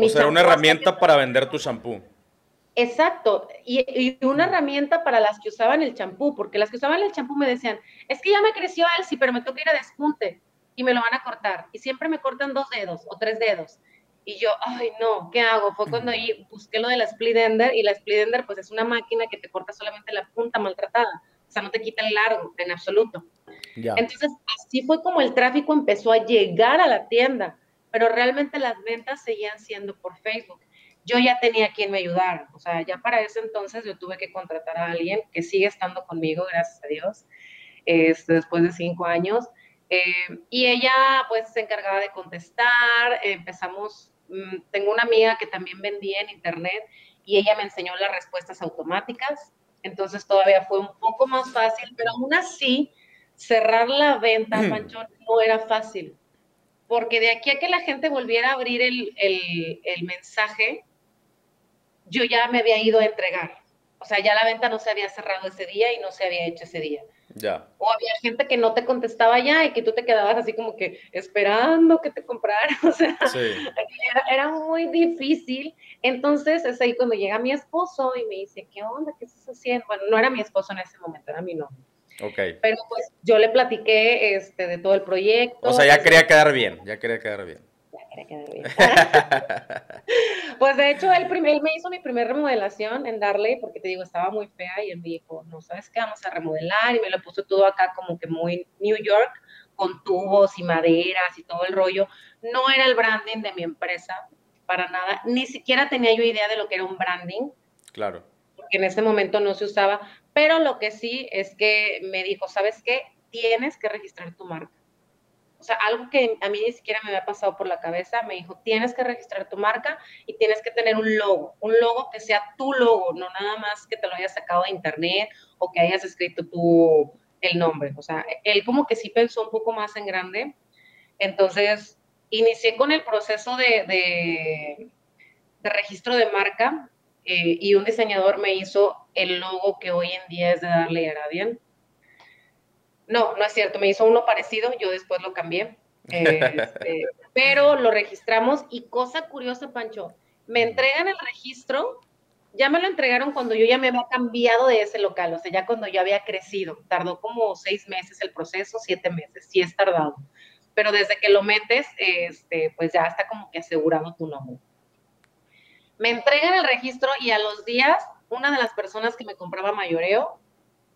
O sea, una herramienta para vender tu champú. Exacto, y, una herramienta para las que usaban el champú, porque las que usaban el champú me decían, es que ya me creció el sí, pero me toca ir a despunte y me lo van a cortar. Y siempre me cortan dos dedos o tres dedos. Y yo, ay, no, ¿qué hago? Fue cuando ahí busqué lo de la split ender y la split ender pues es una máquina que te corta solamente la punta maltratada, o sea, no te quita el largo en absoluto. Entonces, así fue como el tráfico empezó a llegar a la tienda pero realmente las ventas seguían siendo por Facebook. Yo ya tenía quien me ayudara, o sea, ya para ese entonces yo tuve que contratar a alguien que sigue estando conmigo, gracias a Dios, este, después de cinco años, Eh, y ella pues se encargaba de contestar, empezamos, tengo una amiga que también vendía en internet y ella me enseñó las respuestas automáticas, entonces todavía fue un poco más fácil, pero aún así cerrar la venta, Pancho, no era fácil, porque de aquí a que la gente volviera a abrir el, el, el mensaje, yo ya me había ido a entregar. O sea, ya la venta no se había cerrado ese día y no se había hecho ese día. Ya. O había gente que no te contestaba ya y que tú te quedabas así como que esperando que te compraran. O sea, era, muy difícil. Entonces es ahí cuando llega mi esposo y me dice, ¿qué onda? ¿Qué estás haciendo? Bueno, no era mi esposo en ese momento, era mi novio. Ok. Pero pues yo le platiqué este, de todo el proyecto. O sea, ya quería quedar bien, ya quería quedar bien. pues de hecho, él, primer, me hizo mi primera remodelación en Darley, porque te digo, estaba muy fea y él me dijo, no, ¿sabes qué? Vamos a remodelar y me lo puso todo acá como que muy New York, con tubos y maderas y todo el rollo. No era el branding de mi empresa, para nada. Ni siquiera tenía yo idea de lo que era un branding. Claro. Porque en ese momento no se usaba. Pero lo que sí es que me dijo, ¿sabes qué? Tienes que registrar tu marca o sea, algo que a mí ni siquiera me había pasado por la cabeza, me dijo, tienes que registrar tu marca y tienes que tener un logo, un logo que sea tu logo, no nada más que te lo hayas sacado de internet o que hayas escrito tú el nombre. O sea, él como que sí pensó un poco más en grande. Entonces, inicié con el proceso de, de, registro de marca eh, y un diseñador me hizo el logo que hoy en día es de Darley Arabian no, no es cierto, me hizo uno parecido, yo después lo cambié. Este, pero lo registramos y cosa curiosa, Pancho, me entregan el registro, ya me lo entregaron cuando yo ya me había cambiado de ese local, o sea, ya cuando yo había crecido. Tardó como seis meses el proceso, siete meses, sí es tardado. Pero desde que lo metes, este, pues ya está como que asegurado tu nombre. Me entregan el registro y a los días, una de las personas que me compraba mayoreo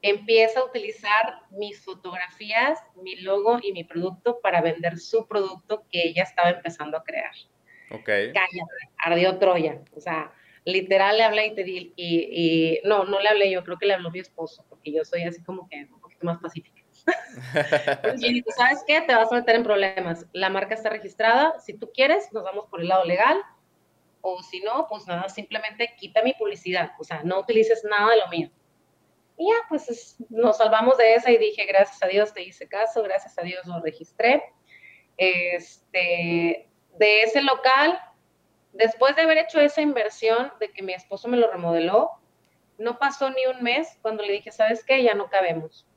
empieza a utilizar mis fotografías, mi logo y mi producto para vender su producto que ella estaba empezando a crear. Ok. Cállate, ardió Troya. O sea, literal le hablé y te di, y, no, no le hablé yo, creo que le habló mi esposo, porque yo soy así como que un poquito más pacífica. y ¿sabes qué? Te vas a meter en problemas. La marca está registrada, si tú quieres, nos vamos por el lado legal, o si no, pues nada, simplemente quita mi publicidad, o sea, no utilices nada de lo mío. Y ya, pues nos salvamos de esa y dije, gracias a Dios te hice caso, gracias a Dios lo registré. Este, de ese local, después de haber hecho esa inversión de que mi esposo me lo remodeló, no pasó ni un mes cuando le dije, ¿sabes qué? Ya no cabemos.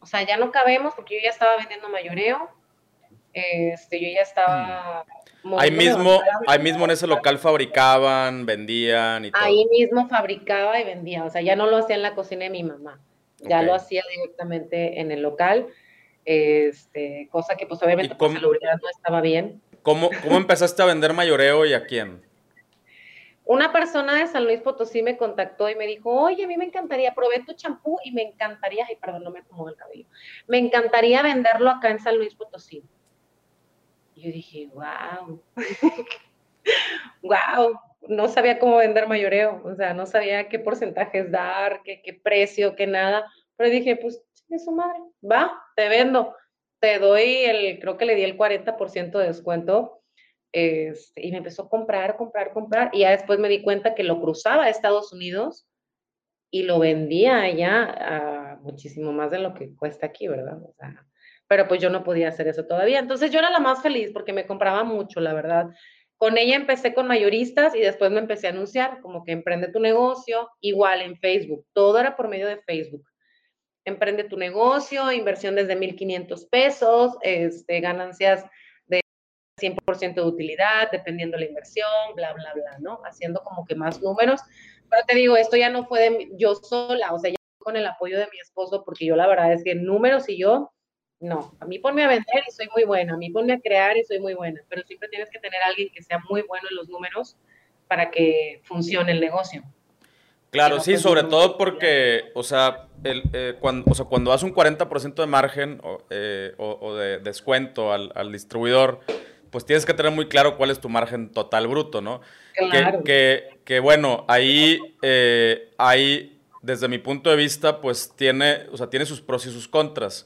O sea, ya no cabemos porque yo ya estaba vendiendo mayoreo, este, yo ya estaba... Mm. Ahí mismo, ahí mismo en ese local fabricaban, vendían y todo. Ahí mismo fabricaba y vendía, o sea, ya no lo hacía en la cocina de mi mamá, ya lo hacía directamente en el local, este, cosa que pues obviamente por seguridad no estaba bien. ¿Cómo, ¿Cómo empezaste a vender mayoreo y a quién? Una persona de San Luis Potosí me contactó y me dijo, oye, a mí me encantaría, probé tu champú y me encantaría, ay, perdón, no me acomodo el cabello, me encantaría venderlo acá en San Luis Potosí. Yo dije, wow, wow, no sabía cómo vender mayoreo, o sea, no sabía qué porcentajes dar, qué, qué precio, qué nada, pero dije, pues, es su madre, va, te vendo, te doy el, creo que le di el 40% de descuento, este, y me empezó a comprar, comprar, comprar, y ya después me di cuenta que lo cruzaba a Estados Unidos y lo vendía allá a muchísimo más de lo que cuesta aquí, ¿verdad? O sea, pero pues yo no podía hacer eso todavía. Entonces yo era la más feliz porque me compraba mucho, la verdad. Con ella empecé con mayoristas y después me empecé a anunciar, como que emprende tu negocio, igual en Facebook, todo era por medio de Facebook. Emprende tu negocio, inversión desde 1.500 pesos, este, ganancias de 100% de utilidad, dependiendo la inversión, bla, bla, bla, ¿no? Haciendo como que más números. Pero te digo, esto ya no fue de yo sola, o sea, ya con el apoyo de mi esposo, porque yo la verdad es que números y yo no, a mí ponme a vender y soy muy buena, a mí ponme a crear y soy muy buena, pero siempre tienes que tener a alguien que sea muy bueno en los números para que funcione el negocio. Claro, sí, sobre todo porque, o sea, el, eh, cuando, o sea, cuando das un 40% de margen eh, o, de descuento al, distribuidor, pues tienes que tener muy claro cuál es tu margen total bruto, ¿no? Claro. Que, que, bueno, ahí, eh, ahí, desde mi punto de vista, pues tiene, o sea, tiene sus pros y sus contras.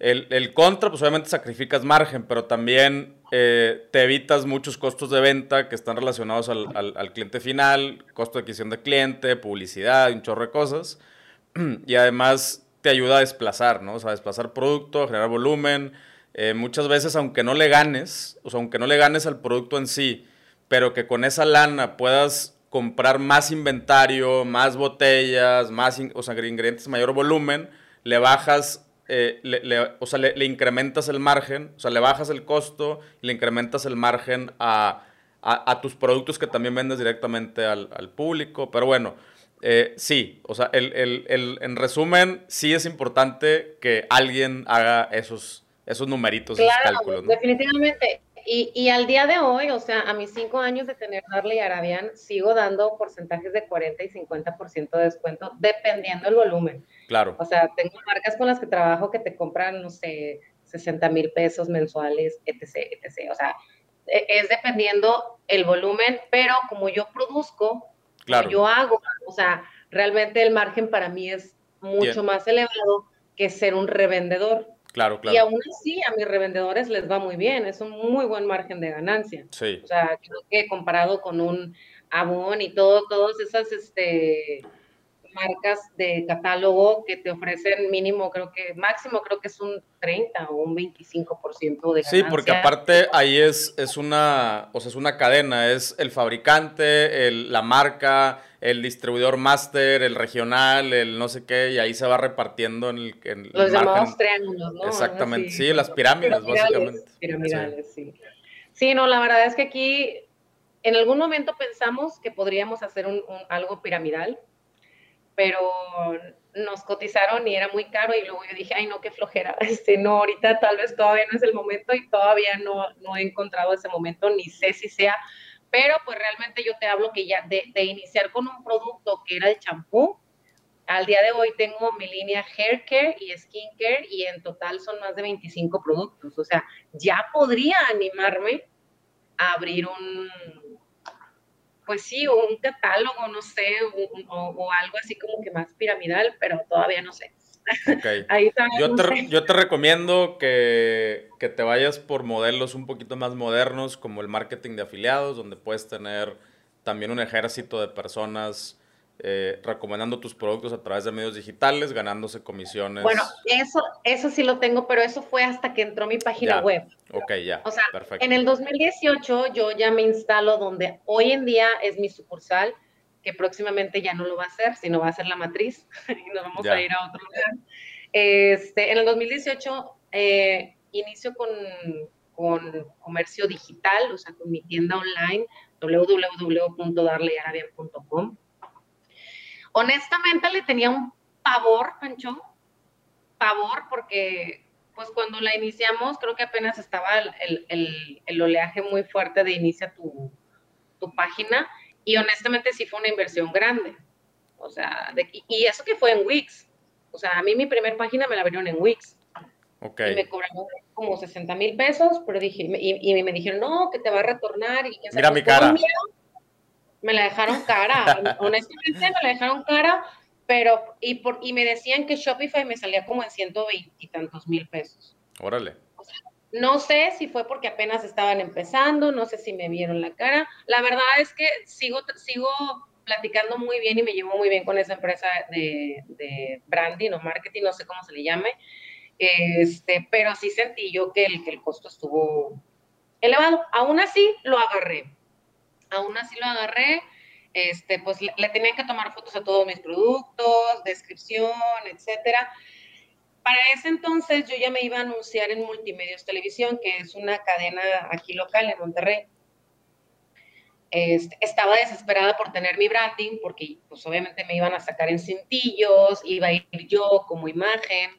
El, contra, pues obviamente sacrificas margen, pero también eh, te evitas muchos costos de venta que están relacionados al, cliente final, costo de adquisición de cliente, publicidad, un chorro de cosas. Y además te ayuda a desplazar, ¿no? O sea, desplazar producto, generar volumen. Eh, muchas veces, aunque no le ganes, o sea, aunque no le ganes al producto en sí, pero que con esa lana puedas comprar más inventario, más botellas, más o sea, ingredientes mayor volumen, le bajas eh, le, o sea, le, incrementas el margen, o sea, le bajas el costo y le incrementas el margen a, tus productos que también vendes directamente al, público. Pero bueno, eh, sí, o sea, en resumen, sí es importante que alguien haga esos, esos numeritos, esos cálculos. Definitivamente. Y, y, al día de hoy, o sea, a mis cinco años de tener Darley Arabian, sigo dando porcentajes de 40 y 50% de descuento, dependiendo del volumen. Claro. O sea, tengo marcas con las que trabajo que te compran, no sé, 60 mil pesos mensuales, etc., etc. O sea, e, es dependiendo el volumen, pero como yo produzco, claro. yo hago, o sea, realmente el margen para mí es mucho más elevado que ser un revendedor. Claro, claro. Y aún así a mis revendedores les va muy bien, es un muy buen margen de ganancia. Sí. O sea, creo que comparado con un Avon y todo, todas esas, este, marcas de catálogo que te ofrecen mínimo, creo que máximo creo que es un 30 o un 25% de ganancia. Sí, porque aparte ahí es, es una, o sea, es una cadena, es el fabricante, el, la marca, el distribuidor máster, el regional, el no sé qué, y ahí se va repartiendo en el... En Los llamados triángulos, ¿no? Exactamente, sí, las pirámides, básicamente. Piramidales, sí. sí. no, la verdad es que aquí en algún momento pensamos que podríamos hacer un, algo piramidal, pero nos cotizaron y era muy caro y luego yo dije, ay no, qué flojera, este, no, ahorita tal vez todavía no es el momento y todavía no, no he encontrado ese momento, ni sé si sea, pero pues realmente yo te hablo que ya de, de iniciar con un producto que era el champú, al día de hoy tengo mi línea hair care y skin care y en total son más de 25 productos, o sea, ya podría animarme a abrir un, pues sí, un catálogo, no sé, o, algo así como que más piramidal, pero todavía no sé. Okay. yo, te, yo te recomiendo que, que, te vayas por modelos un poquito más modernos, como el marketing de afiliados, donde puedes tener también un ejército de personas eh, recomendando tus productos a través de medios digitales, ganándose comisiones. Bueno, eso, eso sí lo tengo, pero eso fue hasta que entró mi página web. Ok, ya. O sea, en el 2018 yo ya me instalo donde hoy en día es mi sucursal, que próximamente ya no lo va a hacer, sino va a ser la matriz y nos vamos a ir a otro lugar. Este, en el 2018 eh, inicio con, con comercio digital, o sea, con mi tienda online www.darleyarabian.com honestamente le tenía un pavor, Pancho, pavor, porque pues cuando la iniciamos, creo que apenas estaba el, oleaje muy fuerte de inicia tu, página, y honestamente sí fue una inversión grande. O sea, y eso que fue en Wix. O sea, a mí mi primer página me la abrieron en Wix. Okay. Y me cobraron como 60 mil pesos, pero dije, y, me dijeron, no, que te va a retornar. Y, Mira mi cara me la dejaron cara, honestamente me la dejaron cara, pero, y, por, y me decían que Shopify me salía como en 120 y tantos mil pesos. Órale. no sé si fue porque apenas estaban empezando, no sé si me vieron la cara. La verdad es que sigo, sigo platicando muy bien y me llevo muy bien con esa empresa de, de branding o marketing, no sé cómo se le llame. Este, pero sí sentí yo que el, que el costo estuvo elevado. Aún así, lo agarré aún así lo agarré, este, pues le, tenían que tomar fotos a todos mis productos, descripción, etcétera. Para ese entonces yo ya me iba a anunciar en Multimedios Televisión, que es una cadena aquí local en Monterrey. Este, estaba desesperada por tener mi branding, porque pues obviamente me iban a sacar en cintillos, iba a ir yo como imagen.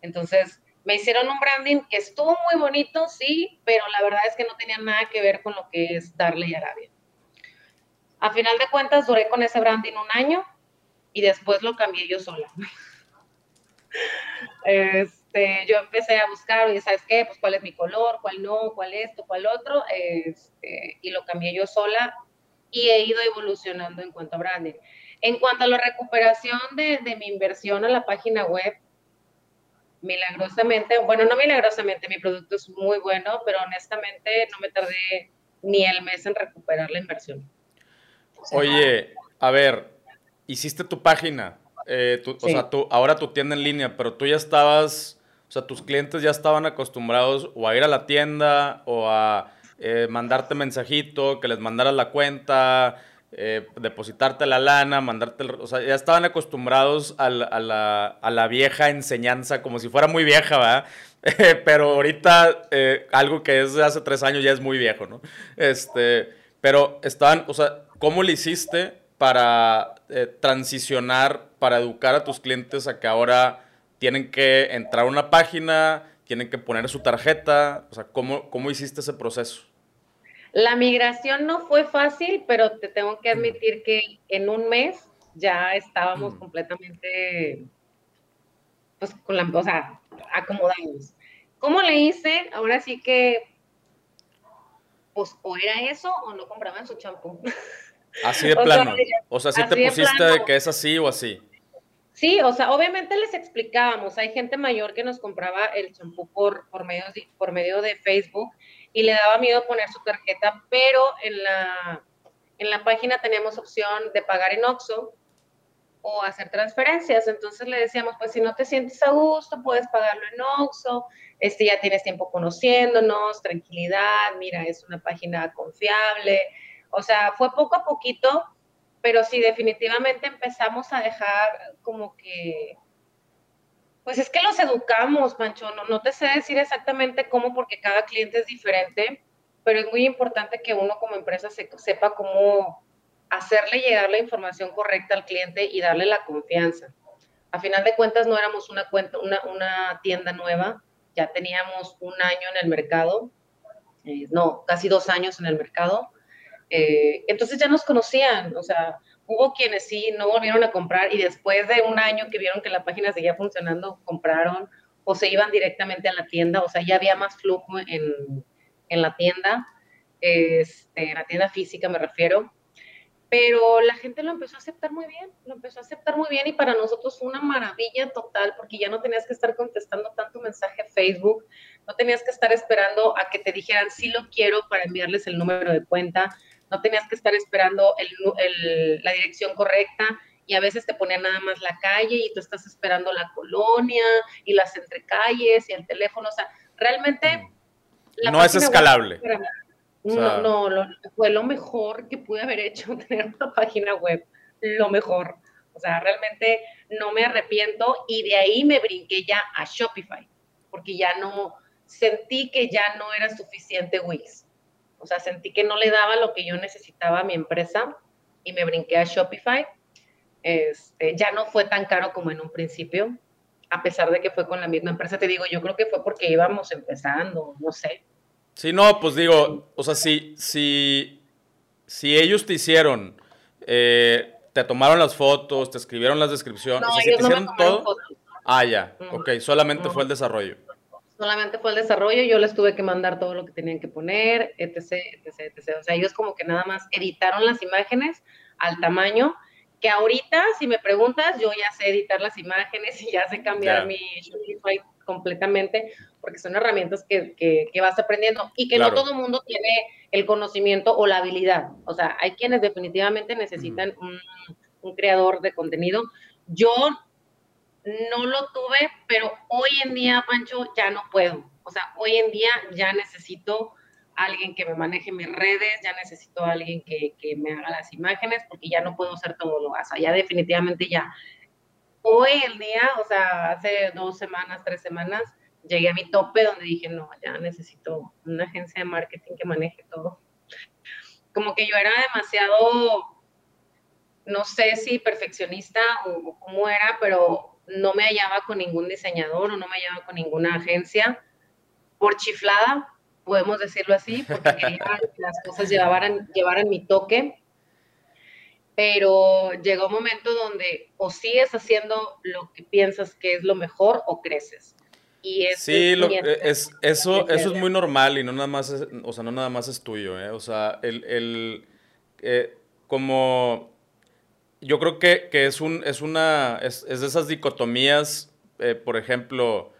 Entonces me hicieron un branding que estuvo muy bonito, sí, pero la verdad es que no tenía nada que ver con lo que es Darle Arabia. A final de cuentas, duré con ese branding un año y después lo cambié yo sola. Este, yo empecé a buscar, oye, ¿sabes qué? Pues cuál es mi color, cuál no, cuál esto, cuál otro, este, y lo cambié yo sola y he ido evolucionando en cuanto a branding. En cuanto a la recuperación de, de mi inversión a la página web, milagrosamente, bueno, no milagrosamente, mi producto es muy bueno, pero honestamente no me tardé ni el mes en recuperar la inversión. Oye, a ver, hiciste tu página, eh, o sea, tú, ahora tu tienda en línea, pero tú ya estabas, o sea, tus clientes ya estaban acostumbrados o a ir a la tienda o a eh, mandarte mensajito, que les mandaras la cuenta, eh, depositarte la lana, mandarte, o sea, ya estaban acostumbrados a la, a la, vieja enseñanza, como si fuera muy vieja, ¿verdad? pero ahorita algo que es de hace tres años ya es muy viejo, ¿no? Este, pero estaban, o sea, ¿cómo le hiciste para transicionar para educar a tus clientes a que ahora tienen que entrar a una página, tienen que poner su tarjeta? O sea, ¿cómo, cómo hiciste ese proceso? La migración no fue fácil, pero te tengo que admitir que en un mes ya estábamos completamente, pues, con la, o sea, acomodados. ¿Cómo le hice? Ahora sí que, pues, o era eso o no compraban su champú. Así de plano. O sea, si te pusiste de que es así o así. Sí, o sea, obviamente les explicábamos, hay gente mayor que nos compraba el champú por, por, medio por medio de Facebook y le daba miedo poner su tarjeta, pero en la, en la página teníamos opción de pagar en OXO o hacer transferencias. Entonces le decíamos, pues si no te sientes a gusto, puedes pagarlo en OXO, este, ya tienes tiempo conociéndonos, tranquilidad, mira, es una página confiable. O sea, fue poco a poquito pero sí, definitivamente empezamos a dejar como que, pues es que los educamos, Pancho, no, te sé decir exactamente cómo porque cada cliente es diferente, pero es muy importante que uno como empresa se, sepa cómo hacerle llegar la información correcta al cliente y darle la confianza. A final de cuentas no éramos una, cuenta, una, una tienda nueva, ya teníamos un año en el mercado, eh, no, casi dos años en el mercado, eh, entonces ya nos conocían, o sea, hubo quienes sí no volvieron a comprar y después de un año que vieron que la página seguía funcionando, compraron o se iban directamente a la tienda, o sea, ya había más flujo en, en la tienda, este, en la tienda física me refiero, pero la gente lo empezó a aceptar muy bien, lo empezó a aceptar muy bien y para nosotros fue una maravilla total porque ya no tenías que estar contestando tanto mensaje Facebook, no tenías que estar esperando a que te dijeran sí lo quiero para enviarles el número de cuenta, no tenías que estar esperando la dirección correcta y a veces te ponían nada más la calle y tú estás esperando la colonia y las entrecalles y el teléfono, o sea, realmente... no es escalable. no, no, fue lo mejor que pude haber hecho, tener una página web, lo mejor. O sea, realmente no me arrepiento y de ahí me brinqué ya a Shopify, porque ya no, sentí que ya no era suficiente Wix. O sea, sentí que no le daba lo que yo necesitaba a mi empresa y me brinqué a Shopify. Este, ya no fue tan caro como en un principio, a pesar de que fue con la misma empresa. Te digo, yo creo que fue porque íbamos empezando, no sé. Sí, no, pues digo, o sea, si, si, si ellos te hicieron, eh, te tomaron las fotos, te escribieron las descripciones, o sea, si te hicieron todo. Ah, ya, ok, solamente fue el desarrollo solamente fue el desarrollo, yo les tuve que mandar todo lo que tenían que poner, etc, etc, etc. O sea, ellos como que nada más editaron las imágenes al tamaño, que ahorita, si me preguntas, yo ya sé editar las imágenes y ya sé cambiar mi Shopify completamente, porque son herramientas que, que, vas aprendiendo y que no todo el mundo tiene el conocimiento o la habilidad. O sea, hay quienes definitivamente necesitan un, un creador de contenido. Yo no lo tuve, pero hoy en día, Pancho, ya no puedo. O sea, hoy en día ya necesito alguien que me maneje mis redes, ya necesito alguien que, me haga las imágenes, porque ya no puedo hacer todo lo o ya definitivamente ya. Hoy en día, o sea, hace dos semanas, tres semanas, llegué a mi tope donde dije, no, ya necesito una agencia de marketing que maneje todo. Como que yo era demasiado, no sé si perfeccionista o cómo era, pero no me hallaba con ningún diseñador o no me hallaba con ninguna agencia por chiflada, podemos decirlo así, porque quería que las cosas llevaran, llevaran mi toque. Pero llegó un momento donde o sigues haciendo lo que piensas que es lo mejor o creces. Y sí, lo, es, eso, eso es muy normal y no nada más es, o sea, no nada más es tuyo, ¿eh? O sea, el, el eh, como yo creo que, es, un, es una, es, de esas dicotomías, eh, por ejemplo,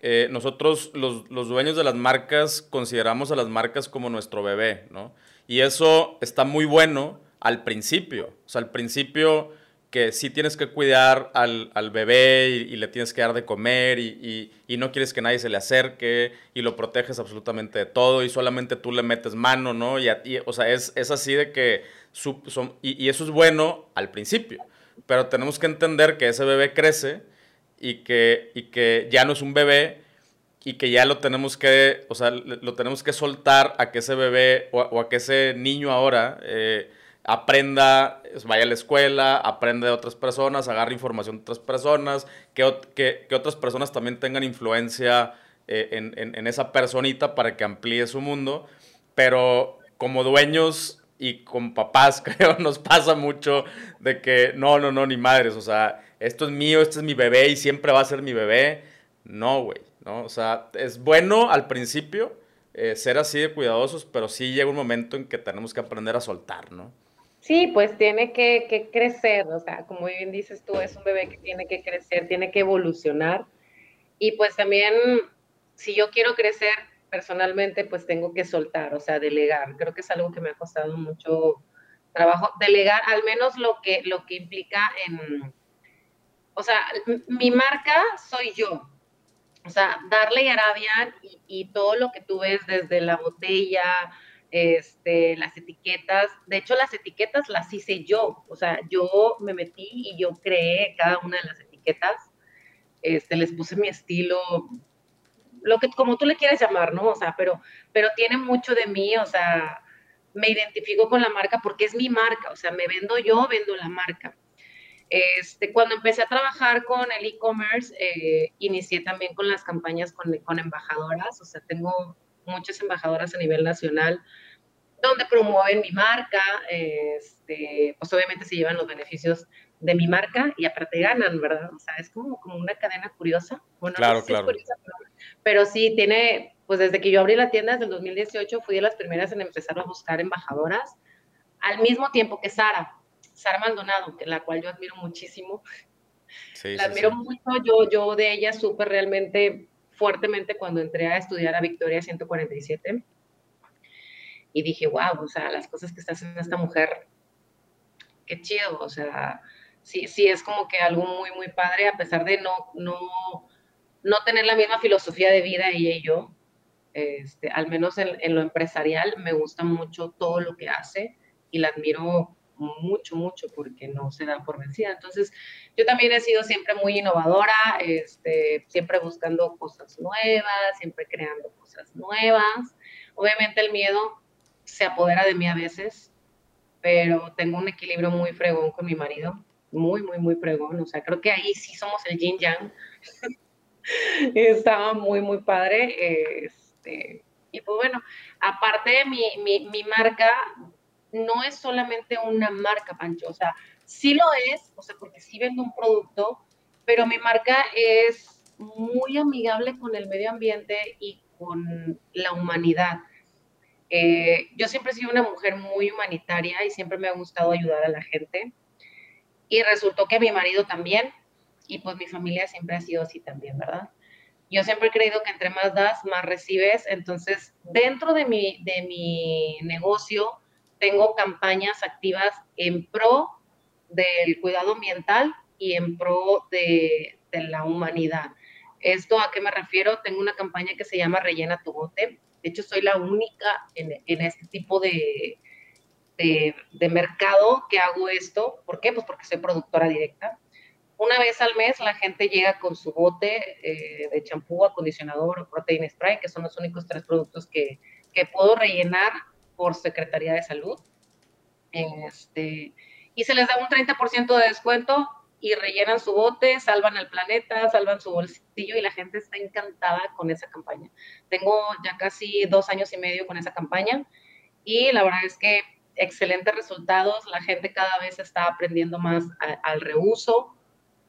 eh, nosotros los, los, dueños de las marcas consideramos a las marcas como nuestro bebé, ¿no? Y eso está muy bueno al principio. O sea, al principio que sí tienes que cuidar al, al bebé y, le tienes que dar de comer y, y, no quieres que nadie se le acerque y lo proteges absolutamente de todo y solamente tú le metes mano, ¿no? Y, o sea, es, es, así de que... y, eso es bueno al principio, pero tenemos que entender que ese bebé crece y que, y que ya no es un bebé y que ya lo tenemos que, o sea, lo tenemos que soltar a que ese bebé o, a que ese niño ahora... Eh, aprenda, vaya a la escuela, aprenda de otras personas, agarre información de otras personas, que, que, otras personas también tengan influencia eh, en, en, esa personita para que amplíe su mundo. Pero como dueños y con papás, creo, nos pasa mucho de que no, no, no, ni madres, o sea, esto es mío, este es mi bebé y siempre va a ser mi bebé. No, güey, ¿no? O sea, es bueno al principio. Eh, ser así de cuidadosos, pero sí llega un momento en que tenemos que aprender a soltar, ¿no? Sí, pues tiene que, crecer, o sea, como bien dices tú, es un bebé que tiene que crecer, tiene que evolucionar. Y pues también, si yo quiero crecer personalmente, pues tengo que soltar, o sea, delegar. Creo que es algo que me ha costado mucho trabajo, delegar al menos lo que, lo que implica en, o sea, mi marca soy yo. O sea, darle Arabia y, y todo lo que tú ves desde la botella, este, las etiquetas. De hecho, las etiquetas las hice yo. O sea, yo me metí y yo creé cada una de las etiquetas. Este, les puse mi estilo, lo que como tú le quieras llamar, ¿no? O sea, pero, pero tiene mucho de mí, o sea, me identifico con la marca porque es mi marca, o sea, me vendo yo, vendo la marca. Este, cuando empecé a trabajar con el e-commerce, eh, inicié también con las campañas con, con embajadoras, o sea, tengo muchas embajadoras a nivel nacional donde promueven mi marca, este, pues obviamente se llevan los beneficios de mi marca y aparte ganan, ¿verdad? O sea, es como, como una cadena curiosa. Bueno, claro, claro. pero, sí tiene, pues desde que yo abrí la tienda desde el 2018 fui de las primeras en empezar a buscar embajadoras, al mismo tiempo que Sara, Sara Maldonado, que la cual yo admiro muchísimo. Sí, la admiro mucho, yo, yo de ella supe realmente fuertemente cuando entré a estudiar a Victoria 147 y dije, wow, o sea, las cosas que está haciendo esta mujer, qué chido, o sea, sí, sí es como que algo muy, muy padre, a pesar de no, no, no tener la misma filosofía de vida ella y yo, este, al menos en, en, lo empresarial, me gusta mucho todo lo que hace y la admiro mucho, mucho, porque no se da por vencida. Entonces, yo también he sido siempre muy innovadora, este, siempre buscando cosas nuevas, siempre creando cosas nuevas. Obviamente el miedo se apodera de mí a veces, pero tengo un equilibrio muy fregón con mi marido, muy, muy, muy fregón. O sea, creo que ahí sí somos el yin yang. Estaba muy, muy padre. Este, y pues bueno, aparte mi, mi, mi marca, no es solamente una marca, Pancho, o sea, sí lo es, o sea, porque sí vendo un producto, pero mi marca es muy amigable con el medio ambiente y con la humanidad. Eh, yo siempre he sido una mujer muy humanitaria y siempre me ha gustado ayudar a la gente. Y resultó que mi marido también, y pues mi familia siempre ha sido así también, ¿verdad? Yo siempre he creído que entre más das, más recibes. Entonces, dentro de mi, de mi negocio, tengo campañas activas en pro del cuidado ambiental y en pro de, la humanidad. ¿Esto a qué me refiero? Tengo una campaña que se llama Rellena tu bote. De hecho, soy la única en, este tipo de, de, mercado que hago esto. ¿Por qué? Pues porque soy productora directa. Una vez al mes la gente llega con su bote eh, de champú, acondicionador o protein spray, que son los únicos tres productos que, que puedo rellenar por Secretaría de Salud. Este, y se les da un 30% de descuento y rellenan su bote, salvan el planeta, salvan su bolsillo y la gente está encantada con esa campaña. Tengo ya casi dos años y medio con esa campaña y la verdad es que excelentes resultados, la gente cada vez está aprendiendo más al reuso,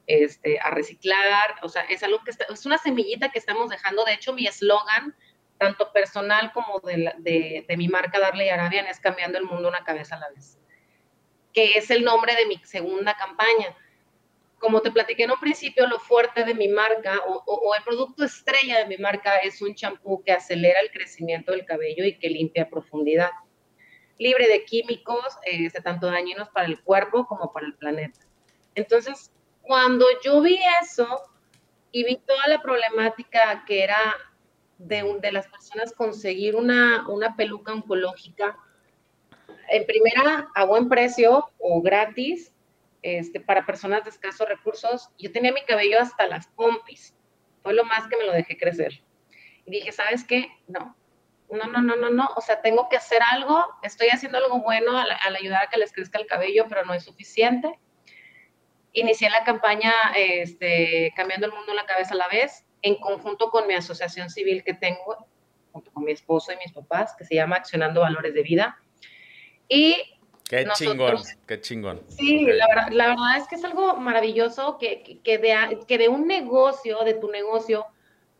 este, a reciclar, o sea, es algo que es una semillita que estamos dejando, de hecho mi eslogan tanto personal como de, mi marca Darle y Arabian, es Cambiando el Mundo una cabeza a la vez, que es el nombre de mi segunda campaña. como te platiqué en un principio, lo fuerte de mi marca o, el producto estrella de mi marca es un champú que acelera el crecimiento del cabello y que limpia a profundidad. Libre de químicos, eh, tanto dañinos para el cuerpo como para el planeta. Entonces, cuando yo vi eso y vi toda la problemática que era de, de las personas conseguir una, una peluca oncológica, en primera, a buen precio o gratis, este, para personas de escasos recursos, yo tenía mi cabello hasta las pompis. Fue lo más que me lo dejé crecer. Y dije, ¿sabes qué? No, no, no, no, no, no. O sea, tengo que hacer algo. Estoy haciendo algo bueno al, ayudar a que les crezca el cabello, pero no es suficiente. Inicié la campaña este, Cambiando el Mundo la Cabeza a la vez, en conjunto con mi asociación civil que tengo, junto con mi esposo y mis papás, que se llama Accionando Valores de Vida. Y Qué chingón, qué chingón. Sí, la, verdad, es que es algo maravilloso que, que, de, que de un negocio, de tu negocio,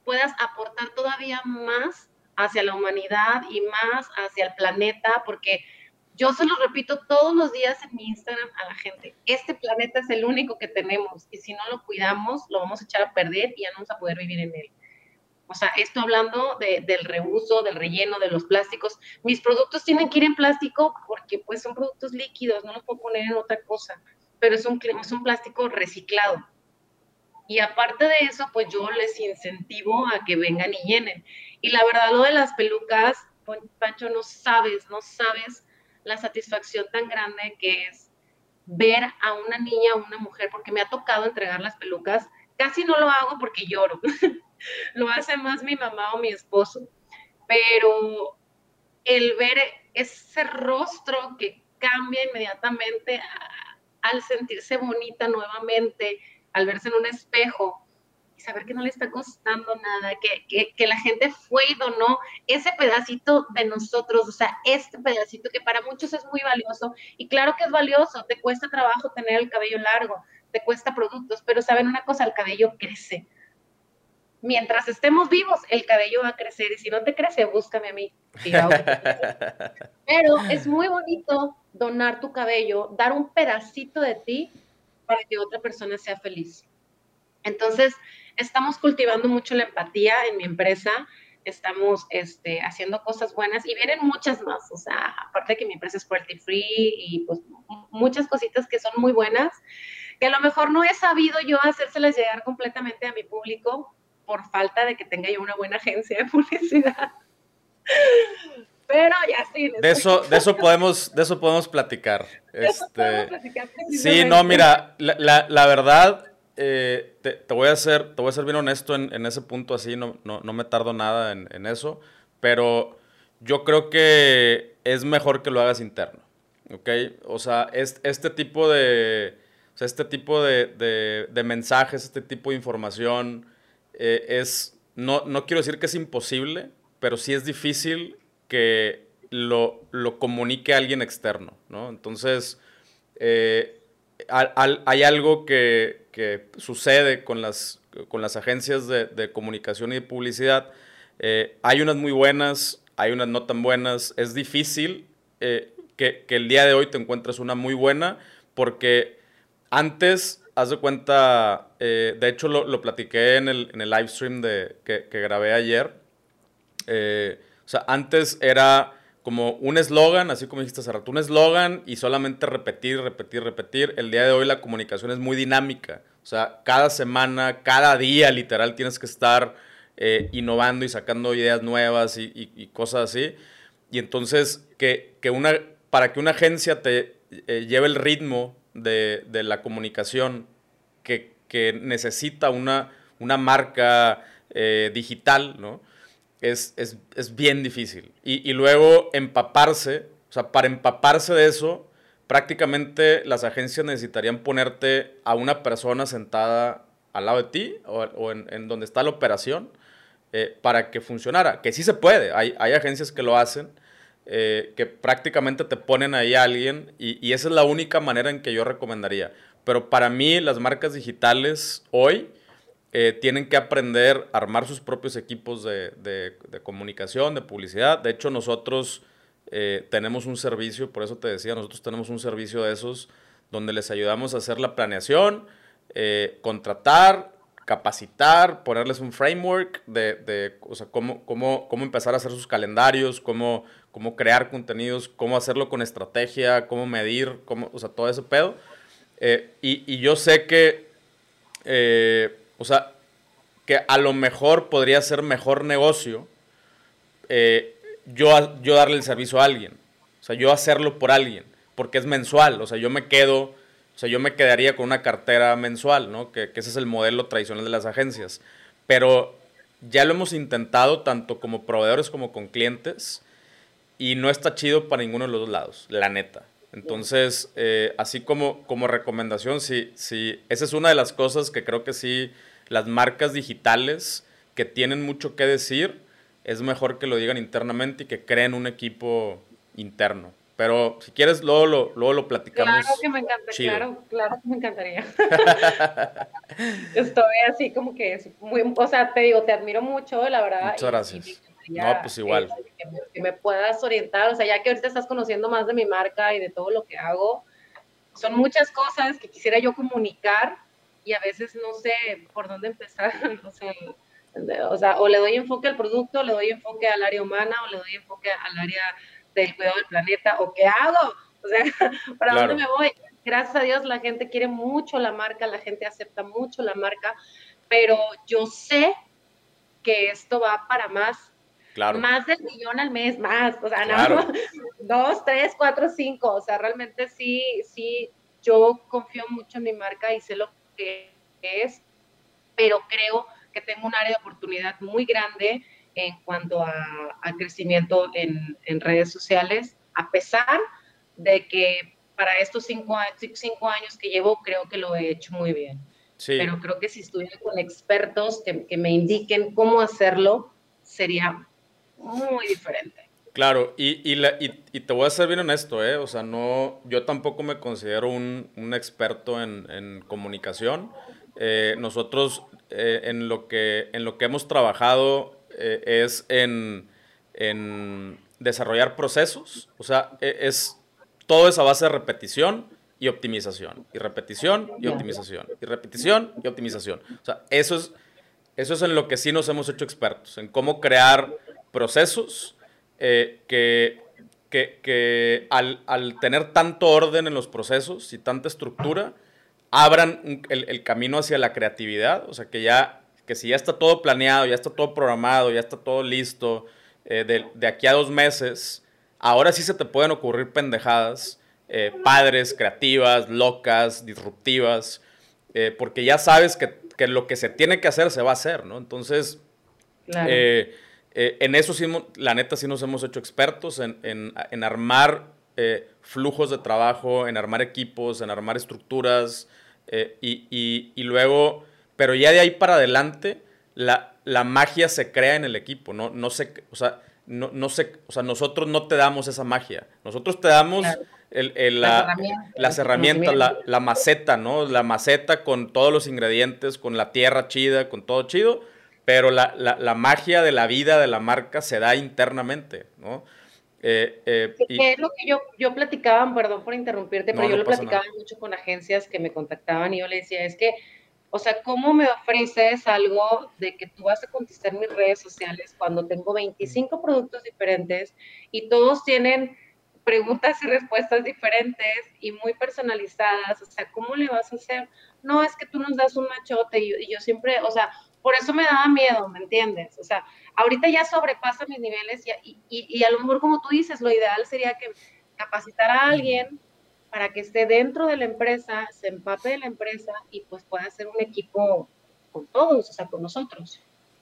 puedas aportar todavía más hacia la humanidad y más hacia el planeta, porque yo se lo repito todos los días en mi Instagram a la gente, este planeta es el único que tenemos y si no lo cuidamos, lo vamos a echar a perder y ya no vamos a poder vivir en él. O sea, esto hablando del reuso, del relleno, de los plásticos. Mis productos tienen que ir en plástico porque pues son productos líquidos, no los puedo poner en otra cosa, pero es un, es un plástico reciclado. Y aparte de eso, pues yo les incentivo a que vengan y llenen. Y la verdad, lo de las pelucas, Pancho, no sabes, no sabes la satisfacción tan grande que es ver a una niña o una mujer, porque me ha tocado entregar las pelucas. Casi no lo hago porque lloro, lo hace más mi mamá o mi esposo, pero el ver ese rostro que cambia inmediatamente al sentirse bonita nuevamente, al verse en un espejo saber que no le está costando nada, que, que, la gente fue y donó ese pedacito de nosotros, o sea, este pedacito que para muchos es muy valioso y claro que es valioso, te cuesta trabajo tener el cabello largo, te cuesta productos, pero saben una cosa, el cabello crece mientras estemos vivos, el cabello va a crecer y si no te crece, búscame a mí. Pero es muy bonito donar tu cabello, dar un pedacito de ti para que otra persona sea feliz. Entonces, estamos cultivando mucho la empatía en mi empresa, estamos este, haciendo cosas buenas y vienen muchas más, o sea, aparte que mi empresa es cruelty free y pues muchas cositas que son muy buenas, que a lo mejor no he sabido yo hacérselas llegar completamente a mi público, por falta de que tenga yo una buena agencia de publicidad. Pero ya sí. De eso, de eso podemos, de eso podemos platicar. este, sí, no, mira, la, la, verdad, eh, te, voy a ser, te voy a ser bien honesto en, en ese punto, así, no, no, no, me tardo nada en, en, eso, pero yo creo que es mejor que lo hagas interno, ¿ok? O sea, es, este tipo de, o sea, este tipo de, de, de mensajes, este tipo de información, eh, es, no, no quiero decir que es imposible, pero sí es difícil que lo, lo comunique alguien externo, ¿no? Entonces, eh, hay algo que, que, sucede con las, con las agencias de, de comunicación y de publicidad. Eh, hay unas muy buenas, hay unas no tan buenas. Es difícil que, que, el día de hoy te encuentres una muy buena porque antes haz de cuenta, eh, de hecho lo, lo, platiqué en el, en el live stream de, que, que grabé ayer. Eh, o sea, antes era como un eslogan, así como dijiste hace rato, un eslogan y solamente repetir, repetir, repetir. El día de hoy la comunicación es muy dinámica. O sea, cada semana, cada día, literal, tienes que estar eh, innovando y sacando ideas nuevas y, y, y, cosas así. Y entonces, que, que una, para que una agencia te lleve el ritmo de, de la comunicación que, que, necesita una, una marca eh, digital, ¿no? Es, es, es bien difícil. Y, y, luego empaparse, o sea, para empaparse de eso, prácticamente las agencias necesitarían ponerte a una persona sentada al lado de ti o, o en, en, donde está la operación eh, para que funcionara. Que sí se puede, hay, hay agencias que lo hacen, eh, que prácticamente te ponen ahí a alguien y, y, esa es la única manera en que yo recomendaría. Pero para mí las marcas digitales hoy eh, tienen que aprender a armar sus propios equipos de, de, de comunicación, de publicidad. De hecho, nosotros eh, tenemos un servicio, por eso te decía, nosotros tenemos un servicio de esos donde les ayudamos a hacer la planeación, eh, contratar, capacitar, ponerles un framework de, de o sea, cómo, cómo, cómo, empezar a hacer sus calendarios, cómo, cómo crear contenidos, cómo hacerlo con estrategia, cómo medir, cómo, o sea, todo ese pedo. Eh, y, y, yo sé que, eh, o sea, que a lo mejor podría ser mejor negocio eh, yo, yo darle el servicio a alguien. O sea, yo hacerlo por alguien, porque es mensual. O sea, yo me quedo, o sea, yo me quedaría con una cartera mensual, ¿no? Que, ese es el modelo tradicional de las agencias. Pero ya lo hemos intentado tanto como proveedores como con clientes y no está chido para ninguno de los dos lados, la neta. Entonces, eh, así como, como recomendación, sí, sí, esa es una de las cosas que creo que sí, las marcas digitales que tienen mucho que decir, es mejor que lo digan internamente y que creen un equipo interno. Pero si quieres, luego lo, luego lo platicamos. Claro que me encanta, claro, claro que me encantaría. Estoy así como que es muy, o sea, te digo, te admiro mucho, la verdad. Muchas gracias. no, pues igual. Que me, puedas orientar, o sea, ya que ahorita estás conociendo más de mi marca y de todo lo que hago, son muchas cosas que quisiera yo comunicar y a veces no sé por dónde empezar, o sea, o sea, o le doy enfoque al producto, le doy enfoque al área humana, o le doy enfoque al área del cuidado del planeta, o qué hago, o sea, ¿para dónde me voy? Gracias a Dios la gente quiere mucho la marca, la gente acepta mucho la marca, pero yo sé que esto va para más. Claro. Más del millón al mes, más, o sea, no, dos, tres, cuatro, cinco, o sea, realmente sí, sí, yo confío mucho en mi marca y sé lo que es, pero creo que tengo un área de oportunidad muy grande en cuanto a, crecimiento en, redes sociales, a pesar de que para estos cinco, cinco, años que llevo creo que lo he hecho muy bien. Pero creo que si estuviera con expertos que, me indiquen cómo hacerlo, sería muy diferente. Claro, y, y, te voy a ser bien honesto, ¿eh? O sea, no, yo tampoco me considero un, un experto en, en comunicación. Eh, nosotros eh, en, lo que, en lo que hemos trabajado eh, es en, desarrollar procesos. O sea, e, es todo es a base de repetición y optimización. Y repetición y optimización. Y repetición y optimización. O sea, eso es, eso es en lo que sí nos hemos hecho expertos, en cómo crear procesos que, que, al, al, tener tanto orden en los procesos y tanta estructura, abran el, camino hacia la creatividad, o sea, que ya, que si ya está todo planeado, ya está todo programado, ya está todo listo, eh, de, aquí a dos meses, ahora sí se te pueden ocurrir pendejadas, eh, padres, creativas, locas, disruptivas, eh, porque ya sabes que, lo que se tiene que hacer se va a hacer, ¿no? Entonces, en eso sí, la neta sí nos hemos hecho expertos en, en armar flujos de trabajo, en armar equipos, en armar estructuras, eh, y, y, luego, pero ya de ahí para adelante, la, la magia se crea en el equipo, no, no se, o sea, no, no sé, o sea, nosotros no te damos esa magia, nosotros te damos el, el, la, las herramientas, la, la, maceta, ¿no? La maceta con todos los ingredientes, con la tierra chida, con todo chido, pero la, la magia de la vida de la marca se da internamente, ¿no? Eh, eh, es lo que yo, yo platicaba, perdón por interrumpirte, pero yo lo platicaba mucho con agencias que me contactaban y yo le decía, es que, o sea, ¿cómo me ofreces algo de que tú vas a contestar mis redes sociales cuando tengo 25 productos diferentes y todos tienen preguntas y respuestas diferentes y muy personalizadas? O sea, ¿cómo le vas a hacer? No, es que tú nos das un machote y yo siempre, o sea, por eso me daba miedo, ¿me entiendes? O sea, ahorita ya sobrepasa mis niveles y, y, a lo mejor como tú dices, lo ideal sería que capacitar a alguien para que esté dentro de la empresa, se empape de la empresa y pues pueda hacer un equipo con todos, o sea, con nosotros.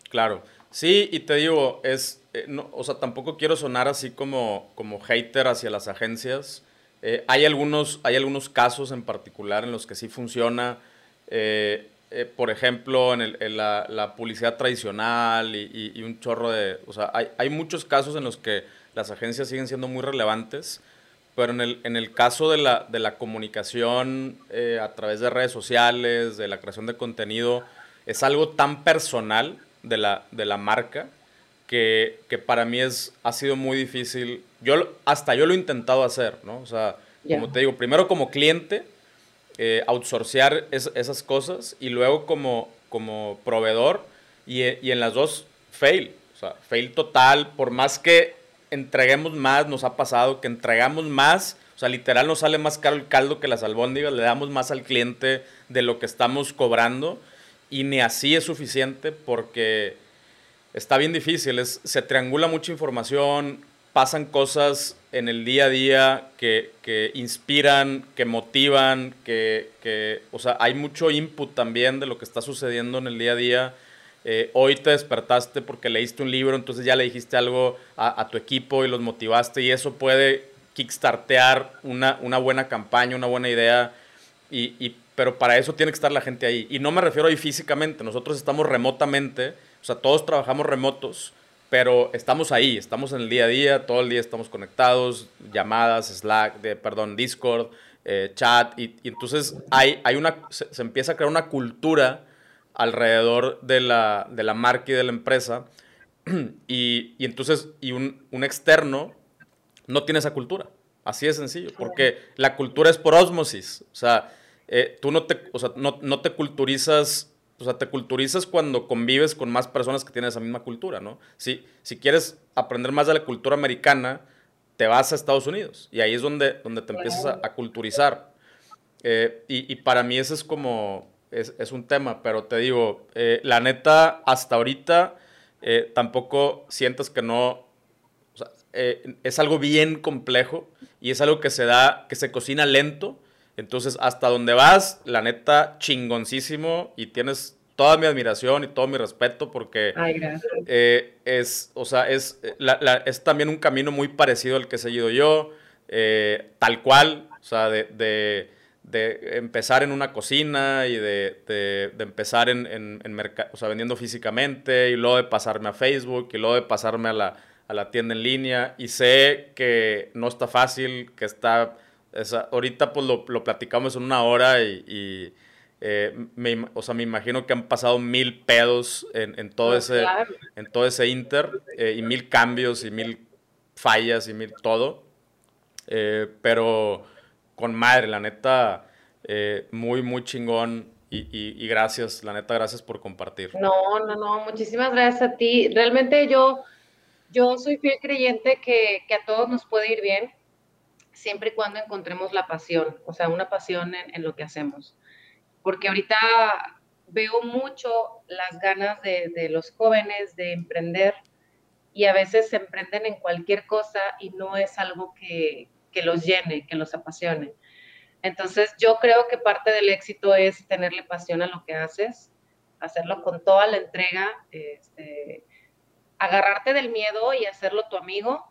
Claro, sí, y te digo, es, eh, o sea, tampoco quiero sonar así como, como hater hacia las agencias. Eh, hay, algunos, hay algunos casos en particular en los que sí funciona. Eh, eh, por ejemplo, en, la, publicidad tradicional y, un chorro de... O sea, hay, muchos casos en los que las agencias siguen siendo muy relevantes, pero en el, en el caso de la, de la comunicación eh, a través de redes sociales, de la creación de contenido, es algo tan personal de la, de la marca que, que para mí es, ha sido muy difícil. Yo, hasta yo lo he intentado hacer, ¿no? O sea, como te digo, primero como cliente eh, outsourcear esas cosas y luego como, como proveedor y, y, en las dos fail. O sea, fail total, por más que entreguemos más, nos ha pasado que entregamos más, o sea, literal nos sale más caro el caldo que las albóndigas, le damos más al cliente de lo que estamos cobrando y ni así es suficiente porque está bien difícil, es, se triangula mucha información, pasan cosas en el día a día que, que inspiran, que motivan, que, que, o sea, hay mucho input también de lo que está sucediendo en el día a día. Eh, hoy te despertaste porque leíste un libro, entonces ya le dijiste algo a, tu equipo y los motivaste y eso puede kickstartear una, una buena campaña, una buena idea, y, y, pero para eso tiene que estar la gente ahí. Y no me refiero ahí físicamente, nosotros estamos remotamente, o sea, todos trabajamos remotos, pero estamos ahí, estamos en el día a día, todo el día estamos conectados, llamadas, Slack, de, perdón, Discord, eh, chat, y, entonces hay, hay una, se, empieza a crear una cultura alrededor de la, de la marca y de la empresa, y, y entonces, y un, un, externo no tiene esa cultura, así de sencillo, porque la cultura es por osmosis, o sea, eh, tú no te, o sea, no, no te culturizas o sea, te culturizas cuando convives con más personas que tienen esa misma cultura, ¿no? Si, si quieres aprender más de la cultura americana, te vas a Estados Unidos y ahí es donde, donde te empiezas a, culturizar. Eh, y, para mí ese es como, es, es un tema, pero te digo, eh, la neta, hasta ahorita eh, tampoco sientas que no, es algo bien complejo y es algo que se da, que se cocina lento entonces, hasta donde vas, la neta, chingoncísimo y tienes toda mi admiración y todo mi respeto porque eh, es, o sea, es, es también un camino muy parecido al que he seguido yo, eh, tal cual, o sea, de, de, de, empezar en una cocina y de, de empezar en, en, en o sea, vendiendo físicamente y luego de pasarme a Facebook y luego de pasarme a la, a la tienda en línea. Y sé que no está fácil, que está esa, ahorita pues lo, lo, platicamos en una hora y, eh, me, o sea, me imagino que han pasado mil pedos en, en todo, ese, en todo ese inter eh, y mil cambios y mil fallas y mil todo. Eh, pero con madre, la neta, muy, muy chingón y, y, gracias, la neta, gracias por compartir. No, no, no, muchísimas gracias a ti. Realmente yo, yo soy fiel creyente que, que a todos nos puede ir bien siempre y cuando encontremos la pasión, o sea, una pasión en, lo que hacemos. Porque ahorita veo mucho las ganas de, los jóvenes de emprender y a veces se emprenden en cualquier cosa y no es algo que, los llene, que los apasione. Entonces yo creo que parte del éxito es tenerle pasión a lo que haces, hacerlo con toda la entrega, este, agarrarte del miedo y hacerlo tu amigo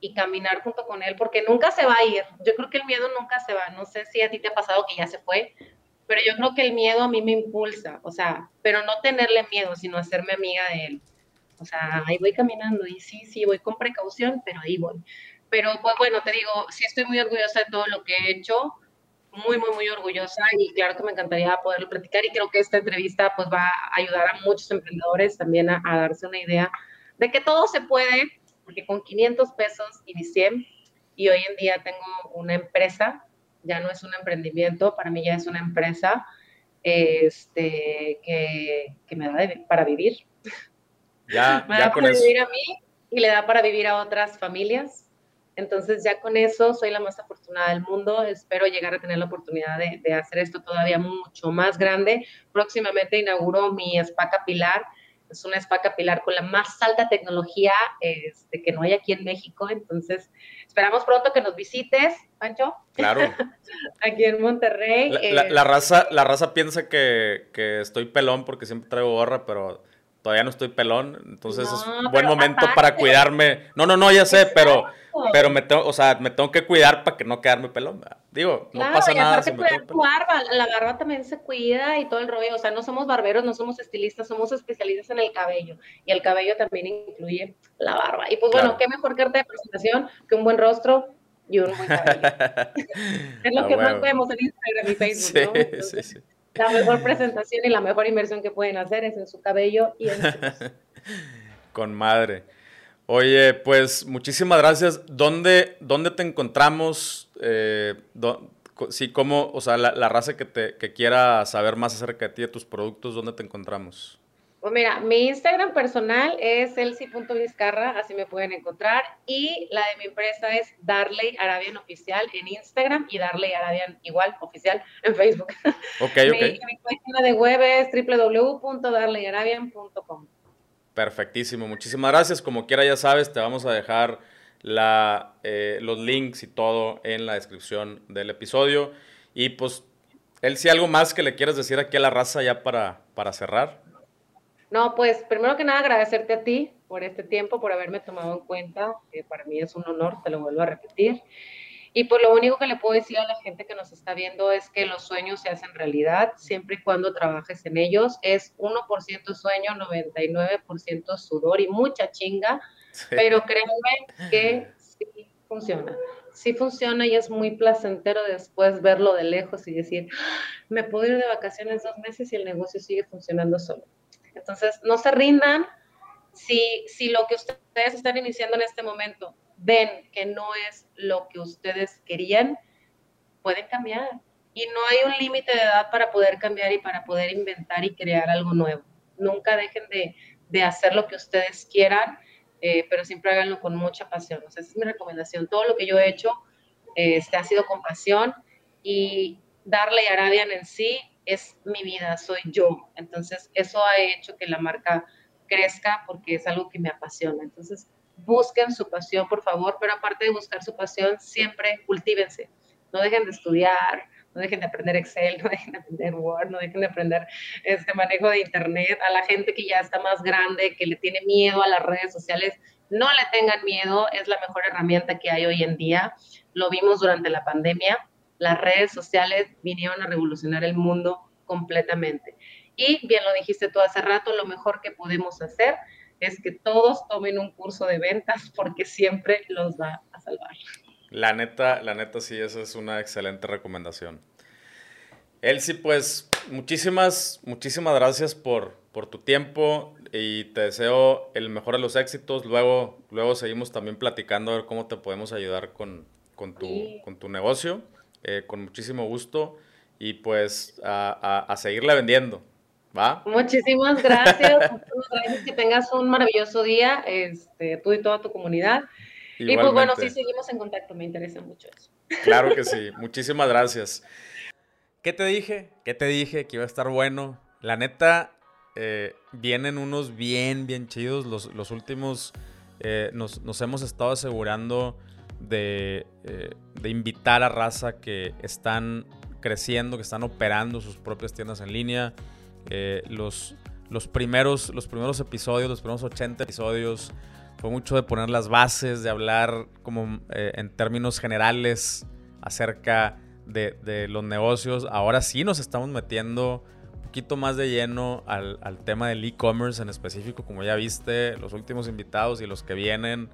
y caminar junto con él, porque nunca se va a ir. Yo creo que el miedo nunca se va. No sé si a ti te ha pasado que ya se fue, pero yo creo que el miedo a mí me impulsa, o sea, pero no tenerle miedo, sino hacerme amiga de él. O sea, ahí voy caminando y sí, sí, voy con precaución, pero ahí voy. Pero pues bueno, te digo, sí estoy muy orgullosa de todo lo que he hecho, muy, muy, muy orgullosa y claro que me encantaría poderlo platicar y creo que esta entrevista pues va a ayudar a muchos emprendedores también a, a darse una idea de que todo se puede, porque con 500 pesos inicié y hoy en día tengo una empresa, ya no es un emprendimiento, para mí ya es una empresa este, que, que me da para vivir. Ya, me da para vivir a mí y le da para vivir a otras familias. Entonces ya con eso soy la más afortunada del mundo. Espero llegar a tener la oportunidad de, de hacer esto todavía mucho más grande. Próximamente inauguro mi spa capilar es una spa capilar con la más alta tecnología este, que no hay aquí en México. Entonces, esperamos pronto que nos visites, Pancho. Claro. aquí en Monterrey. La, la, eh, raza, la raza piensa que, que, estoy pelón porque siempre traigo gorra, pero todavía no estoy pelón. Entonces es un buen momento para cuidarme. No, no, no, ya sé, pero pero me tengo, o sea, me tengo que cuidar para que no quedarme pelón. Digo, no pasa nada. Si cuidar tu barba, la barba también se cuida y todo el rollo. O sea, no somos barberos, no somos estilistas, somos especialistas en el cabello. Y el cabello también incluye la barba. Y pues bueno, qué mejor carta de presentación que un buen rostro y un buen cabello. es lo que más vemos en Instagram y Facebook, ¿no? sí, sí. La mejor presentación y la mejor inversión que pueden hacer es en su cabello y en su Con madre. Oye, pues muchísimas gracias. ¿Dónde, dónde te encontramos? Eh, sí, como, o sea, la, raza que, te, que quiera saber más acerca de ti, de tus productos, ¿dónde te encontramos? Pues mira, mi Instagram personal es elsi.vizcarra, así me pueden encontrar. Y la de mi empresa es Darley Arabian Oficial en Instagram y Darley Arabian igual oficial en Facebook. Ok, ok. mi, página de web es www.darleyarabian.com. Perfectísimo, muchísimas gracias. Como quiera ya sabes, te vamos a dejar la, eh, los links y todo en la descripción del episodio. Y pues, él si algo más que le quieras decir aquí a la raza ya para, para cerrar. No, pues primero que nada agradecerte a ti por este tiempo, por haberme tomado en cuenta, que para mí es un honor, te lo vuelvo a repetir. Y por lo único que le puedo decir a la gente que nos está viendo es que los sueños se hacen realidad siempre y cuando trabajes en ellos. Es 1% sueño, 99% sudor y mucha chinga, pero créanme que sí funciona. Sí funciona y es muy placentero después verlo de lejos y decir, ah, me puedo ir de vacaciones dos meses y el negocio sigue funcionando solo. Entonces, no se rindan. Si, si lo que ustedes están iniciando en este momento ven que no es lo que ustedes querían, pueden cambiar. Y no hay un límite de edad para poder cambiar y para poder inventar y crear algo nuevo. Nunca dejen de, de hacer lo que ustedes quieran, eh, pero siempre háganlo con mucha pasión. esa es mi recomendación. Todo lo que yo he hecho este, ha sido con pasión y darle a Arabian en sí es mi vida, soy yo. Entonces, eso ha hecho que la marca crezca porque es algo que me apasiona. Entonces, busquen su pasión, por favor, pero aparte de buscar su pasión, siempre cultívense. No dejen de estudiar, no dejen de aprender Excel, no dejen de aprender Word, no dejen de aprender este manejo de Internet. A la gente que ya está más grande, que le tiene miedo a las redes sociales, no le tengan miedo, es la mejor herramienta que hay hoy en día. Lo vimos durante la pandemia las redes sociales vinieron a revolucionar el mundo completamente. Y bien lo dijiste tú hace rato, lo mejor que podemos hacer es que todos tomen un curso de ventas porque siempre los va a salvar. La neta, la neta sí, esa es una excelente recomendación. Elsie, pues muchísimas, muchísimas gracias por, por tu tiempo y te deseo el mejor de los éxitos. Luego, luego seguimos también platicando a ver cómo te podemos ayudar con, tu, con tu negocio. Eh, con muchísimo gusto y pues a, a, seguirle vendiendo. ¿Va? Muchísimas gracias. que tengas un maravilloso día, este, tú y toda tu comunidad. Y pues bueno, sí seguimos en contacto, me interesa mucho eso. Claro que sí, muchísimas gracias. ¿Qué te dije? ¿Qué te dije? Que iba a estar bueno. La neta, eh, vienen unos bien, bien chidos. Los, los últimos eh, nos, nos, hemos estado asegurando de, eh, de invitar a raza que están creciendo, que están operando sus propias tiendas en línea. Eh, los, los, primeros, los primeros episodios, los primeros 80 episodios, fue mucho de poner las bases, de hablar como eh, en términos generales acerca de, de, los negocios. Ahora sí nos estamos metiendo un poquito más de lleno al, al tema del e-commerce en específico, como ya viste, los últimos invitados y los que vienen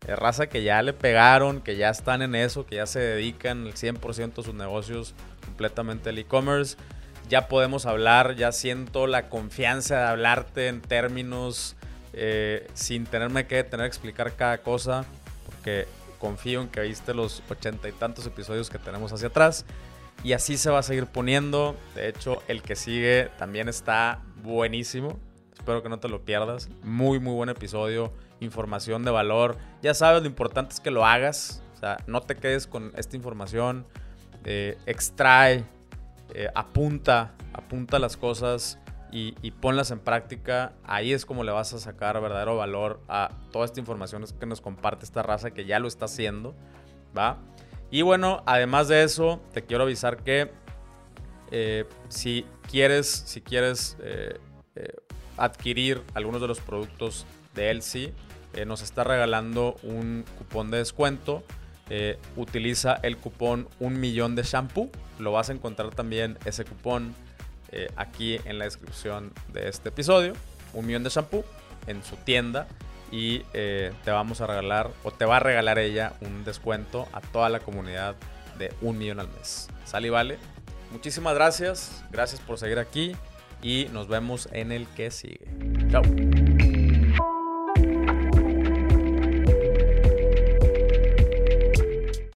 raza que ya le pegaron, que ya están en eso, que ya se dedican el 100% de sus negocios completamente al e-commerce. Ya podemos hablar, ya siento la confianza de hablarte en términos eh, sin tenerme que tener que explicar cada cosa, porque confío en que viste los ochenta y tantos episodios que tenemos hacia atrás. Y así se va a seguir poniendo. De hecho, el que sigue también está buenísimo. Espero que no te lo pierdas. Muy, muy buen episodio información de valor. Ya sabes, lo importante es que lo hagas. O sea, no te quedes con esta información. Eh, extrae, eh, apunta, apunta las cosas y, ponlas en práctica. Ahí es como le vas a sacar verdadero valor a toda esta información que nos comparte esta raza que ya lo está haciendo. ¿Va? Y bueno, además de eso, te quiero avisar que eh, si quieres, si quieres adquirir algunos de los productos de Elsie, eh, nos está regalando un cupón de descuento. Eh, utiliza el cupón un millón de shampoo. Lo vas a encontrar también ese cupón eh, aquí en la descripción de este episodio. Un millón de shampoo en su tienda. Y te vamos a regalar, o te va a regalar ella, un descuento a toda la comunidad de un millón al mes. Sale y vale. Muchísimas gracias. Gracias por seguir aquí. Y nos vemos en el que sigue. Chao.